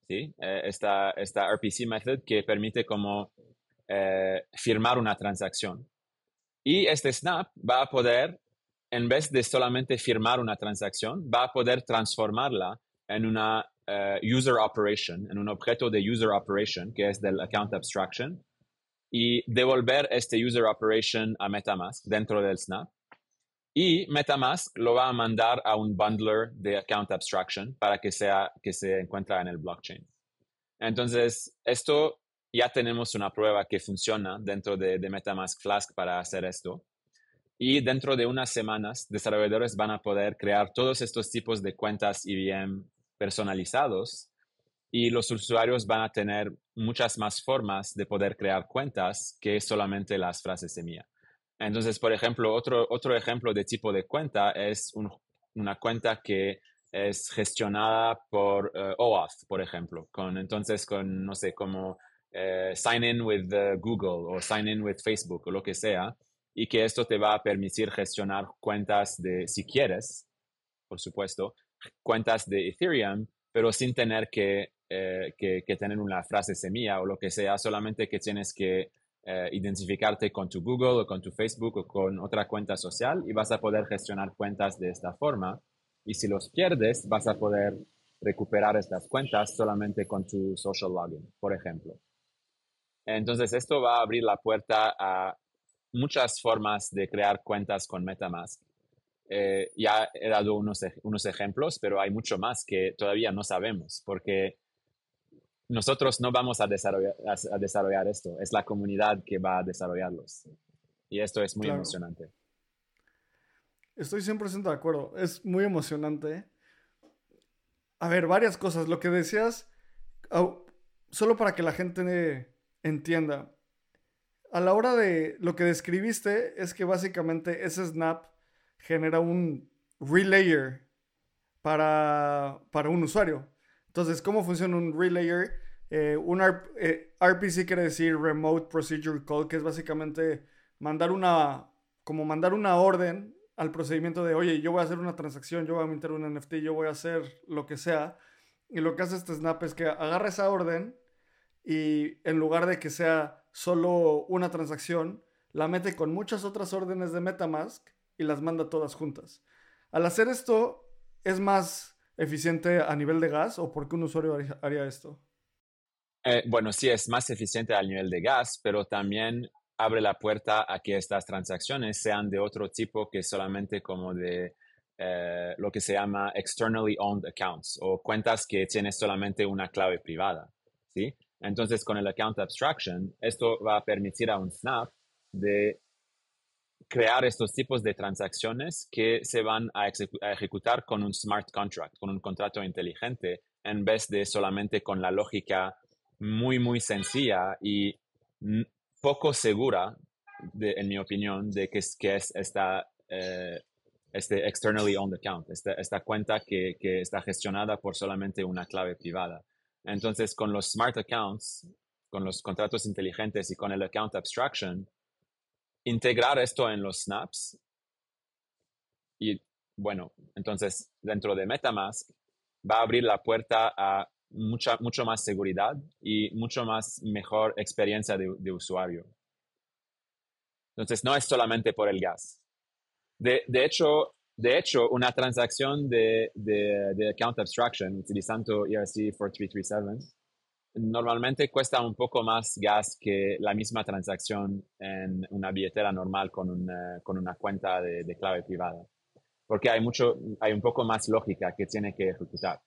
¿sí? Eh, esta, esta RPC method que permite como eh, firmar una transacción. Y este Snap va a poder, en vez de solamente firmar una transacción, va a poder transformarla en una user operation, en un objeto de user operation, que es del account abstraction, y devolver este user operation a MetaMask dentro del Snap. Y MetaMask lo va a mandar a un bundler de account abstraction para que, sea, que se encuentre en el blockchain. Entonces, esto ya tenemos una prueba que funciona dentro de, MetaMask Flask para hacer esto. Y dentro de unas semanas, desarrolladores van a poder crear todos estos tipos de cuentas IBM personalizados y los usuarios van a tener muchas más formas de poder crear cuentas que solamente las frases semilla. Entonces, por ejemplo, otro, otro ejemplo de tipo de cuenta es una cuenta que es gestionada por uh, OAuth, por ejemplo. Con, entonces, con, no sé, como eh, sign in with Google o sign in with Facebook o lo que sea, y que esto te va a permitir gestionar cuentas de, si quieres, por supuesto, cuentas de Ethereum, pero sin tener que, eh, que, tener una frase semilla o lo que sea, solamente que tienes que eh, identificarte con tu Google o con tu Facebook o con otra cuenta social y vas a poder gestionar cuentas de esta forma. Y si los pierdes, vas a poder recuperar estas cuentas solamente con tu social login, por ejemplo. Entonces, esto va a abrir la puerta a muchas formas de crear cuentas con MetaMask. eh, ya he dado unos, unos ejemplos, pero hay mucho más que todavía no sabemos, porque nosotros no vamos a desarrollar, a, desarrollar esto, es la comunidad que va a desarrollarlos. Y esto es muy emocionante. Estoy 100% de acuerdo, es muy emocionante. A ver, varias cosas. Lo que decías, solo para que la gente entienda, a la hora de lo que describiste es que básicamente ese snap genera un relayer para, para un usuario. Entonces, ¿cómo funciona un relayer? Eh, un RPC eh, quiere decir Remote Procedure Call, que es básicamente mandar una, como mandar una orden al procedimiento de, oye, yo voy a hacer una transacción, yo voy a meter un NFT, yo voy a hacer lo que sea. Y lo que hace este snap es que agarra esa orden y en lugar de que sea solo una transacción, la mete con muchas otras órdenes de Metamask y las manda todas juntas. Al hacer esto, ¿es más eficiente a nivel de gas o por qué un usuario haría esto? Eh, bueno, sí es más eficiente a nivel de gas, pero también abre la puerta a que estas transacciones sean de otro tipo que solamente como de eh, lo que se llama externally owned accounts o cuentas que tienen solamente una clave privada, ¿sí? Entonces, con el account abstraction, esto va a permitir a un Snap de crear estos tipos de transacciones que se van a, ejecutar con un smart contract, con un contrato inteligente, en vez de solamente con la lógica muy, muy sencilla y poco segura, en mi opinión, de que es, que es esta, eh, este externally owned account, esta, esta cuenta que, que, está gestionada por solamente una clave privada. Entonces, con los smart accounts, con los contratos inteligentes y con el account abstraction, integrar esto en los snaps y bueno, entonces dentro de Metamask va a abrir la puerta a mucha, mucho más seguridad y mucho más mejor experiencia de, usuario. Entonces no es solamente por el gas. De, de hecho, de hecho, una transacción de, de, de account abstraction utilizando ERC 4337 normalmente cuesta un poco más gas que la misma transacción en una billetera normal con una, con una cuenta de, clave privada. Porque hay, mucho, hay un poco más lógica que tiene que ejecutar.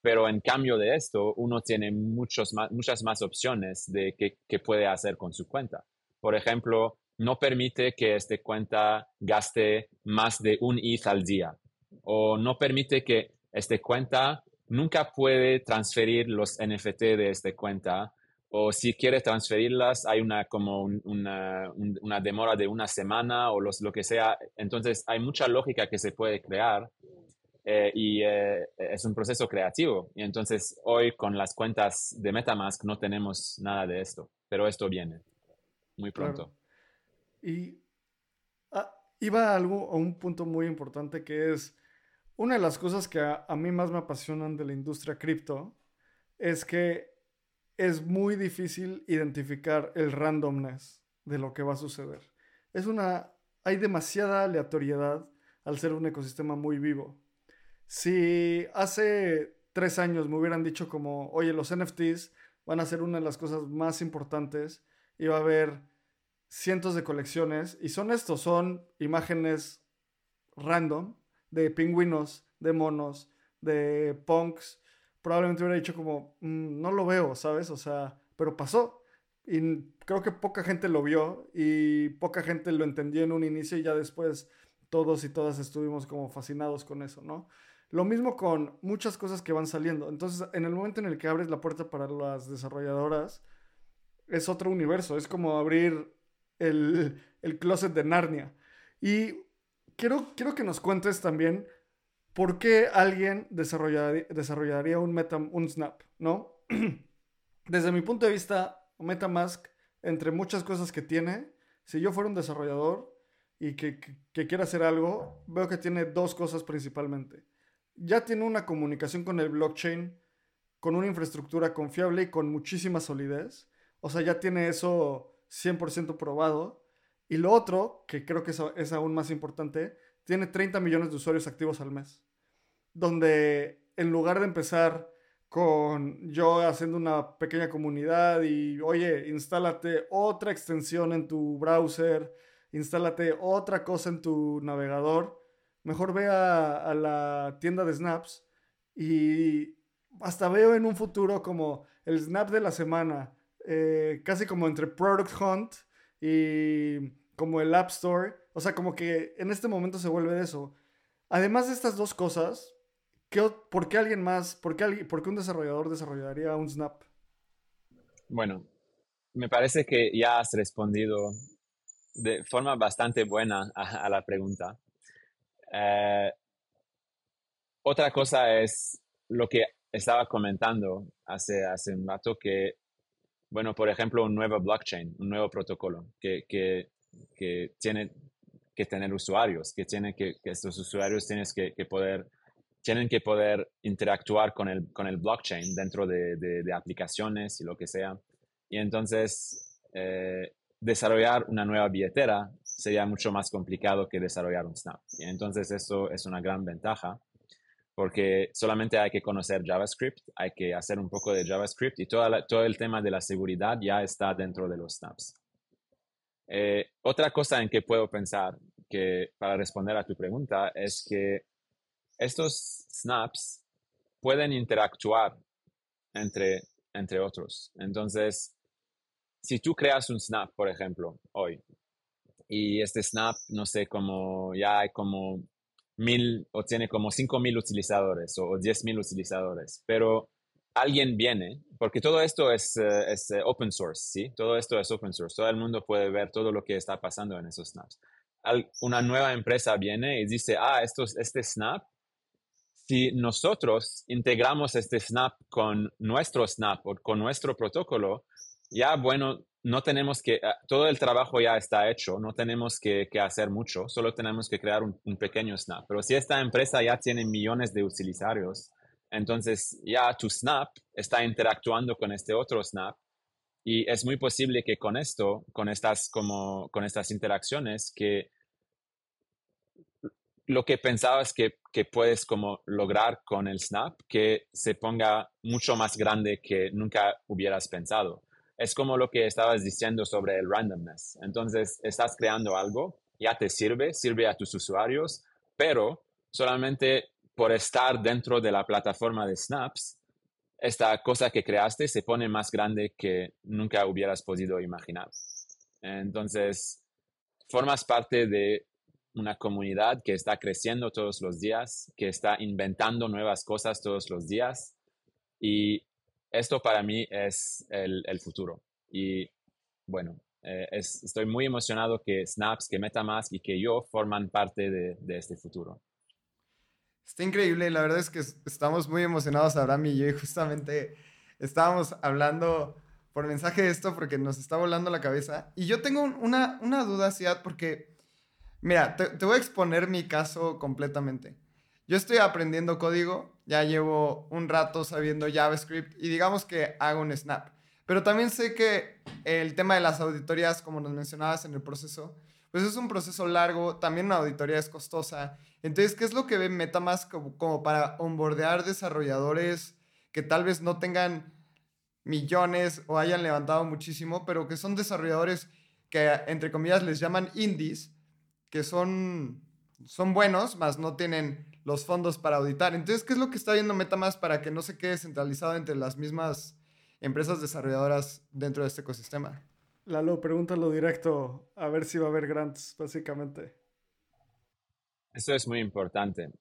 Pero en cambio de esto, uno tiene muchos muchas más opciones de qué, puede hacer con su cuenta. Por ejemplo, no permite que esta cuenta gaste más de un ETH al día. O no permite que esta cuenta nunca puede transferir los NFT de esta cuenta. O si quiere transferirlas, hay una como una, una, demora de una semana o los, lo que sea. Entonces, hay mucha lógica que se puede crear eh, y eh, es un proceso creativo. Y entonces hoy con las cuentas de Metamask no tenemos nada de esto, pero esto viene muy pronto. Y ah, iba a, algo, a un punto muy importante que es una de las cosas que a, a mí más me apasionan de la industria cripto es que es muy difícil identificar el randomness de lo que va a suceder. Es una, hay demasiada aleatoriedad al ser un ecosistema muy vivo. Si hace tres años me hubieran dicho como, oye, los NFTs van a ser una de las cosas más importantes y va a haber cientos de colecciones y son estos, son imágenes random de pingüinos, de monos, de punks, probablemente hubiera dicho como, mm, no lo veo, ¿sabes? O sea, pero pasó. Y creo que poca gente lo vio y poca gente lo entendió en un inicio y ya después todos y todas estuvimos como fascinados con eso, ¿no? Lo mismo con muchas cosas que van saliendo. Entonces, en el momento en el que abres la puerta para las desarrolladoras, es otro universo. Es como abrir el, el closet de Narnia. Y quiero, quiero que nos cuentes también por qué alguien desarrollaría, desarrollaría un, meta, un Snap, ¿no? Desde mi punto de vista, MetaMask, entre muchas cosas que tiene, si yo fuera un desarrollador y que, que, que quiera hacer algo, veo que tiene dos cosas principalmente ya tiene una comunicación con el blockchain, con una infraestructura confiable y con muchísima solidez. O sea, ya tiene eso 100% probado. Y lo otro, que creo que es, aún más importante, tiene 30 millones de usuarios activos al mes. Donde en lugar de empezar con yo haciendo una pequeña comunidad y, oye, instálate otra extensión en tu browser, instálate otra cosa en tu navegador, mejor ve a, la tienda de snaps y hasta veo en un futuro como el snap de la semana, eh, casi como entre Product Hunt y como el App Store. O sea, como que en este momento se vuelve eso. Además de estas dos cosas, ¿por qué alguien más, por qué, un desarrollador desarrollaría un Snap? Bueno, me parece que ya has respondido de forma bastante buena a, la pregunta. Eh, otra cosa es lo que estaba comentando hace, hace un rato, que, bueno, por ejemplo, un nuevo blockchain, un nuevo protocolo que, que, que tiene que tener usuarios, que, tiene que, estos usuarios tienes que, poder, tienen que poder interactuar con el, con el blockchain dentro de, de, aplicaciones y lo que sea. Y entonces, eh, desarrollar una nueva billetera sería mucho más complicado que desarrollar un Snap. Y entonces eso es una gran ventaja porque solamente hay que conocer JavaScript, hay que hacer un poco de JavaScript y todo, todo el tema de la seguridad ya está dentro de los snaps. Eh, otra cosa en que puedo pensar que para responder a tu pregunta es que estos snaps pueden interactuar entre, entre otros. Entonces, si tú creas un snap, por ejemplo, hoy, y este snap, no sé, como ya hay como mil o tiene como cinco mil utilizadores o diez mil utilizadores, pero alguien viene, porque todo esto es, eh, es eh, open source, ¿sí? Todo esto es open source, todo el mundo puede ver todo lo que está pasando en esos snaps. una nueva empresa viene y dice, ah, esto, este snap, si nosotros integramos este snap con nuestro snap o con nuestro protocolo, ya bueno, no tenemos que, ah, todo el trabajo ya está hecho, no tenemos que, hacer mucho, solo tenemos que crear un, pequeño snap. Pero si esta empresa ya tiene millones de usuarios, entonces ya tu snap está interactuando con este otro snap y es muy posible que con esto, con estas, como, con estas interacciones, que lo que pensabas que, que puedes como lograr con el snap, que se ponga mucho más grande que nunca hubieras pensado es como lo que estabas diciendo sobre el randomness. Entonces, estás creando algo, ya te sirve, sirve a tus usuarios, pero solamente por estar dentro de la plataforma de Snaps, esta cosa que creaste se pone más grande que nunca hubieras podido imaginar. Entonces, formas parte de una comunidad que está creciendo todos los días, que está inventando nuevas cosas todos los días y esto para mí es el, futuro. Y bueno, eh, estoy muy emocionado que Snaps, que MetaMask y que yo forman parte de, este futuro. Está increíble, la verdad es que estamos muy emocionados, Abraham y yo, y justamente estábamos hablando por mensaje de esto porque nos está volando la cabeza. Y yo tengo una, una duda, Ciad, porque, mira, te voy a exponer mi caso completamente. Yo estoy aprendiendo código, ya llevo un rato sabiendo JavaScript y digamos que hago un snap. Pero también sé que el tema de las auditorías, como nos mencionabas en el proceso, pues es un proceso largo, también una auditoría es costosa. Entonces, ¿qué es lo que ve Metamask como, para onboardear desarrolladores que tal vez no tengan millones o hayan levantado muchísimo, pero que son desarrolladores que, entre comillas, les llaman indies, que son, son buenos, más no tienen los fondos para auditar. Entonces, ¿qué es lo que está viendo MetaMask para que no se quede centralizado entre las mismas empresas desarrolladoras dentro de este ecosistema? Lalo, pregúntalo directo, a ver si va a haber grants, básicamente. Eso es muy importante.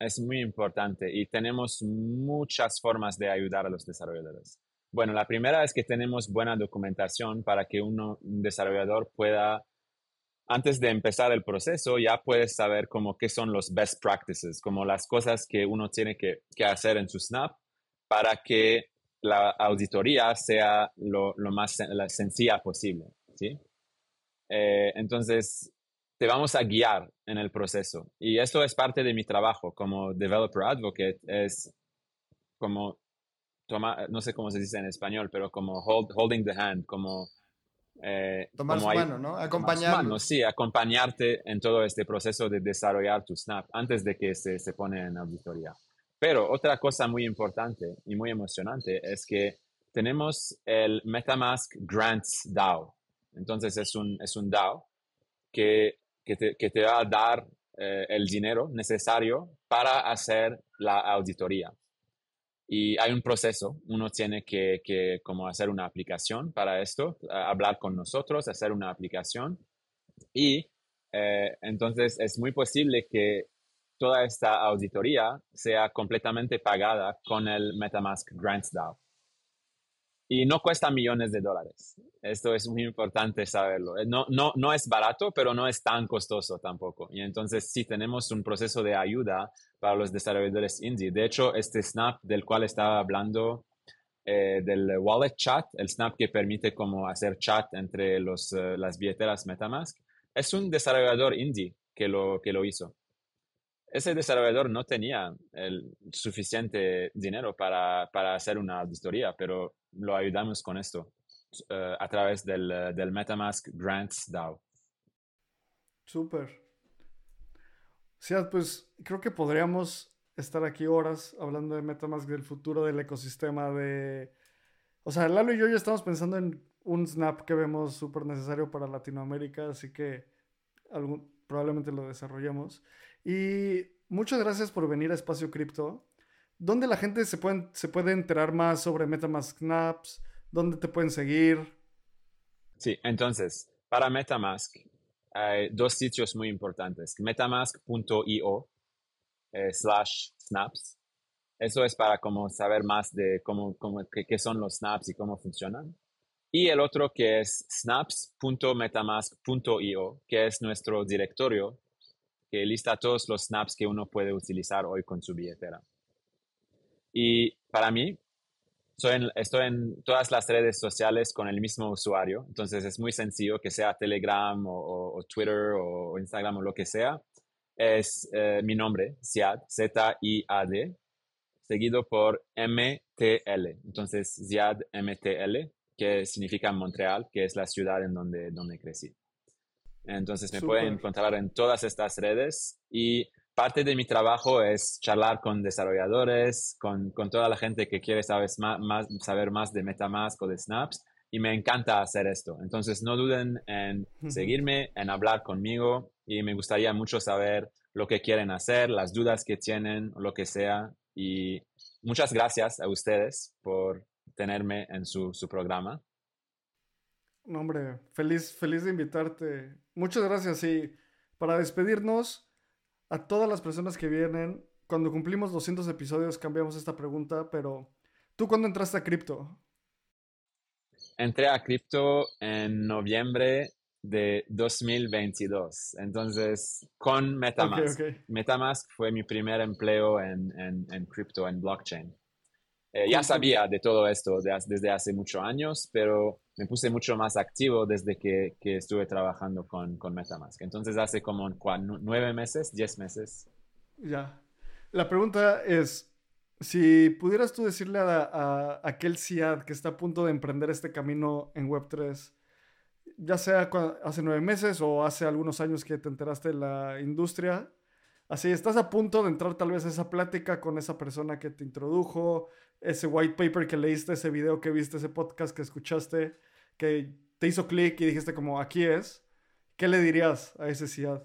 Es muy importante y tenemos muchas formas de ayudar a los desarrolladores. Bueno, la primera es que tenemos buena documentación para que uno, un desarrollador pueda antes de empezar el proceso ya puedes saber como qué son los best practices, como las cosas que uno tiene que, hacer en su Snap para que la auditoría sea lo, más sencilla posible. ¿sí? Eh, entonces, te vamos a guiar en el proceso. Y esto es parte de mi trabajo como developer advocate, es como, toma, no sé cómo se dice en español, pero como holding the hand, como eh, Tomar su mano, ¿no? Acompañar. Sí, acompañarte en todo este proceso de desarrollar tu Snap antes de que se, se pone en auditoría. Pero otra cosa muy importante y muy emocionante es que tenemos el MetaMask Grants DAO. Entonces es un, es un DAO que, que, te, que te va a dar eh, el dinero necesario para hacer la auditoría. Y hay un proceso, uno tiene que, que como hacer una aplicación para esto, hablar con nosotros, hacer una aplicación y eh, entonces es muy posible que toda esta auditoría sea completamente pagada con el MetaMask Grants DAO. Y no cuesta millones de dólares. Esto es muy importante saberlo. Eh, no, no, no es barato, pero no es tan costoso tampoco. Y entonces sí tenemos un proceso de ayuda para los desarrolladores indie. De hecho, este Snap del cual estaba hablando, eh, del wallet chat, el Snap que permite como hacer chat entre los, eh, las billeteras MetaMask, es un desarrollador indie que lo, que lo hizo ese desarrollador no tenía el suficiente dinero para, para hacer una auditoría, pero lo ayudamos con esto uh, a través del, del, MetaMask Grants DAO. Súper. Sí, pues creo que podríamos estar aquí horas hablando de MetaMask, del futuro del ecosistema de... O sea, Lalo y yo ya estamos pensando en un snap que vemos súper necesario para Latinoamérica, así que probablemente lo desarrollemos. Y muchas gracias por venir a Espacio Cripto. ¿Dónde la gente se puede, se puede enterar más sobre MetaMask Snaps? ¿Dónde te pueden seguir? Sí, entonces, para MetaMask hay dos sitios muy importantes. Metamask.io eh, slash snaps. Eso es para como saber más de cómo, cómo qué, qué, son los snaps y cómo funcionan. Y el otro que es snaps.metamask.io, que es nuestro directorio que lista todos los snaps que uno puede utilizar hoy con su billetera. Y para mí, soy estoy en todas las redes sociales con el mismo usuario, entonces es muy sencillo que sea Telegram o, Twitter o Instagram o lo que sea. Es eh, mi nombre, Ziad, Z-I-A-D, seguido por MTL. Entonces, Ziad MTL, que significa Montreal, que es la ciudad en donde, donde crecí. Entonces me pueden encontrar en todas estas redes y parte de mi trabajo es charlar con desarrolladores, con, con toda la gente que quiere saber más, saber más de Metamask o de Snaps y me encanta hacer esto. Entonces no duden en seguirme, en hablar conmigo y me gustaría mucho saber lo que quieren hacer, las dudas que tienen, lo que sea. Y muchas gracias a ustedes por tenerme en su, su programa. No, hombre, feliz, feliz de invitarte. Muchas gracias. Y para despedirnos, a todas las personas que vienen, cuando cumplimos 200 episodios cambiamos esta pregunta, pero ¿tú cuándo entraste a cripto? Entré a cripto en noviembre de 2022. Entonces, con Metamask. Metamask fue mi primer empleo en, en, en cripto, en blockchain. Eh, ya sabía de todo esto desde hace muchos años, pero me puse mucho más activo desde que, que estuve trabajando con, con, Metamask. Entonces hace como nueve meses, diez meses. Ya. La pregunta es, si pudieras tú decirle a, a, aquel CIAD que está a punto de emprender este camino en Web3, ya sea hace nueve meses o hace algunos años que te enteraste de la industria, así estás a punto de entrar tal vez a esa plática con esa persona que te introdujo, ese white paper que leíste, ese video que viste, ese podcast que escuchaste, que te hizo clic y dijiste como, aquí es, ¿qué le dirías a ese CIAD?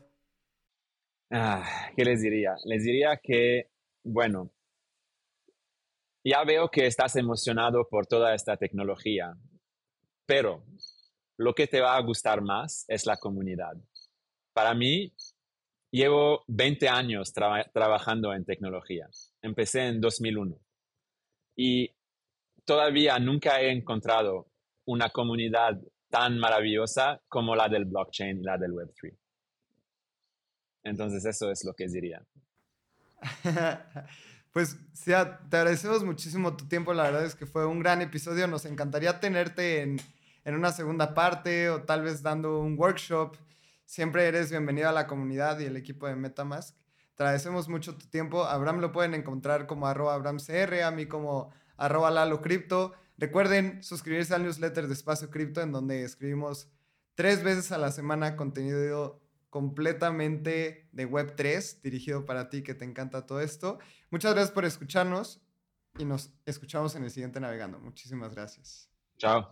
Ah, ¿Qué les diría? Les diría que, bueno, ya veo que estás emocionado por toda esta tecnología, pero lo que te va a gustar más es la comunidad. Para mí, llevo 20 años trabajando en tecnología. Empecé en 2001 y todavía nunca he encontrado una comunidad tan maravillosa como la del blockchain y la del Web3. Entonces eso es lo que diría. pues Sia, te agradecemos muchísimo tu tiempo, la verdad es que fue un gran episodio, nos encantaría tenerte en, en una segunda parte o tal vez dando un workshop. Siempre eres bienvenido a la comunidad y el equipo de Metamask. Te agradecemos mucho tu tiempo. Abraham lo pueden encontrar como arroba AbrahamCR, a mí como arroba. Recuerden suscribirse al newsletter de Espacio Cripto, en donde escribimos tres veces a la semana contenido completamente de Web3, dirigido para ti que te encanta todo esto. Muchas gracias por escucharnos y nos escuchamos en el siguiente Navegando. Muchísimas gracias. Chao.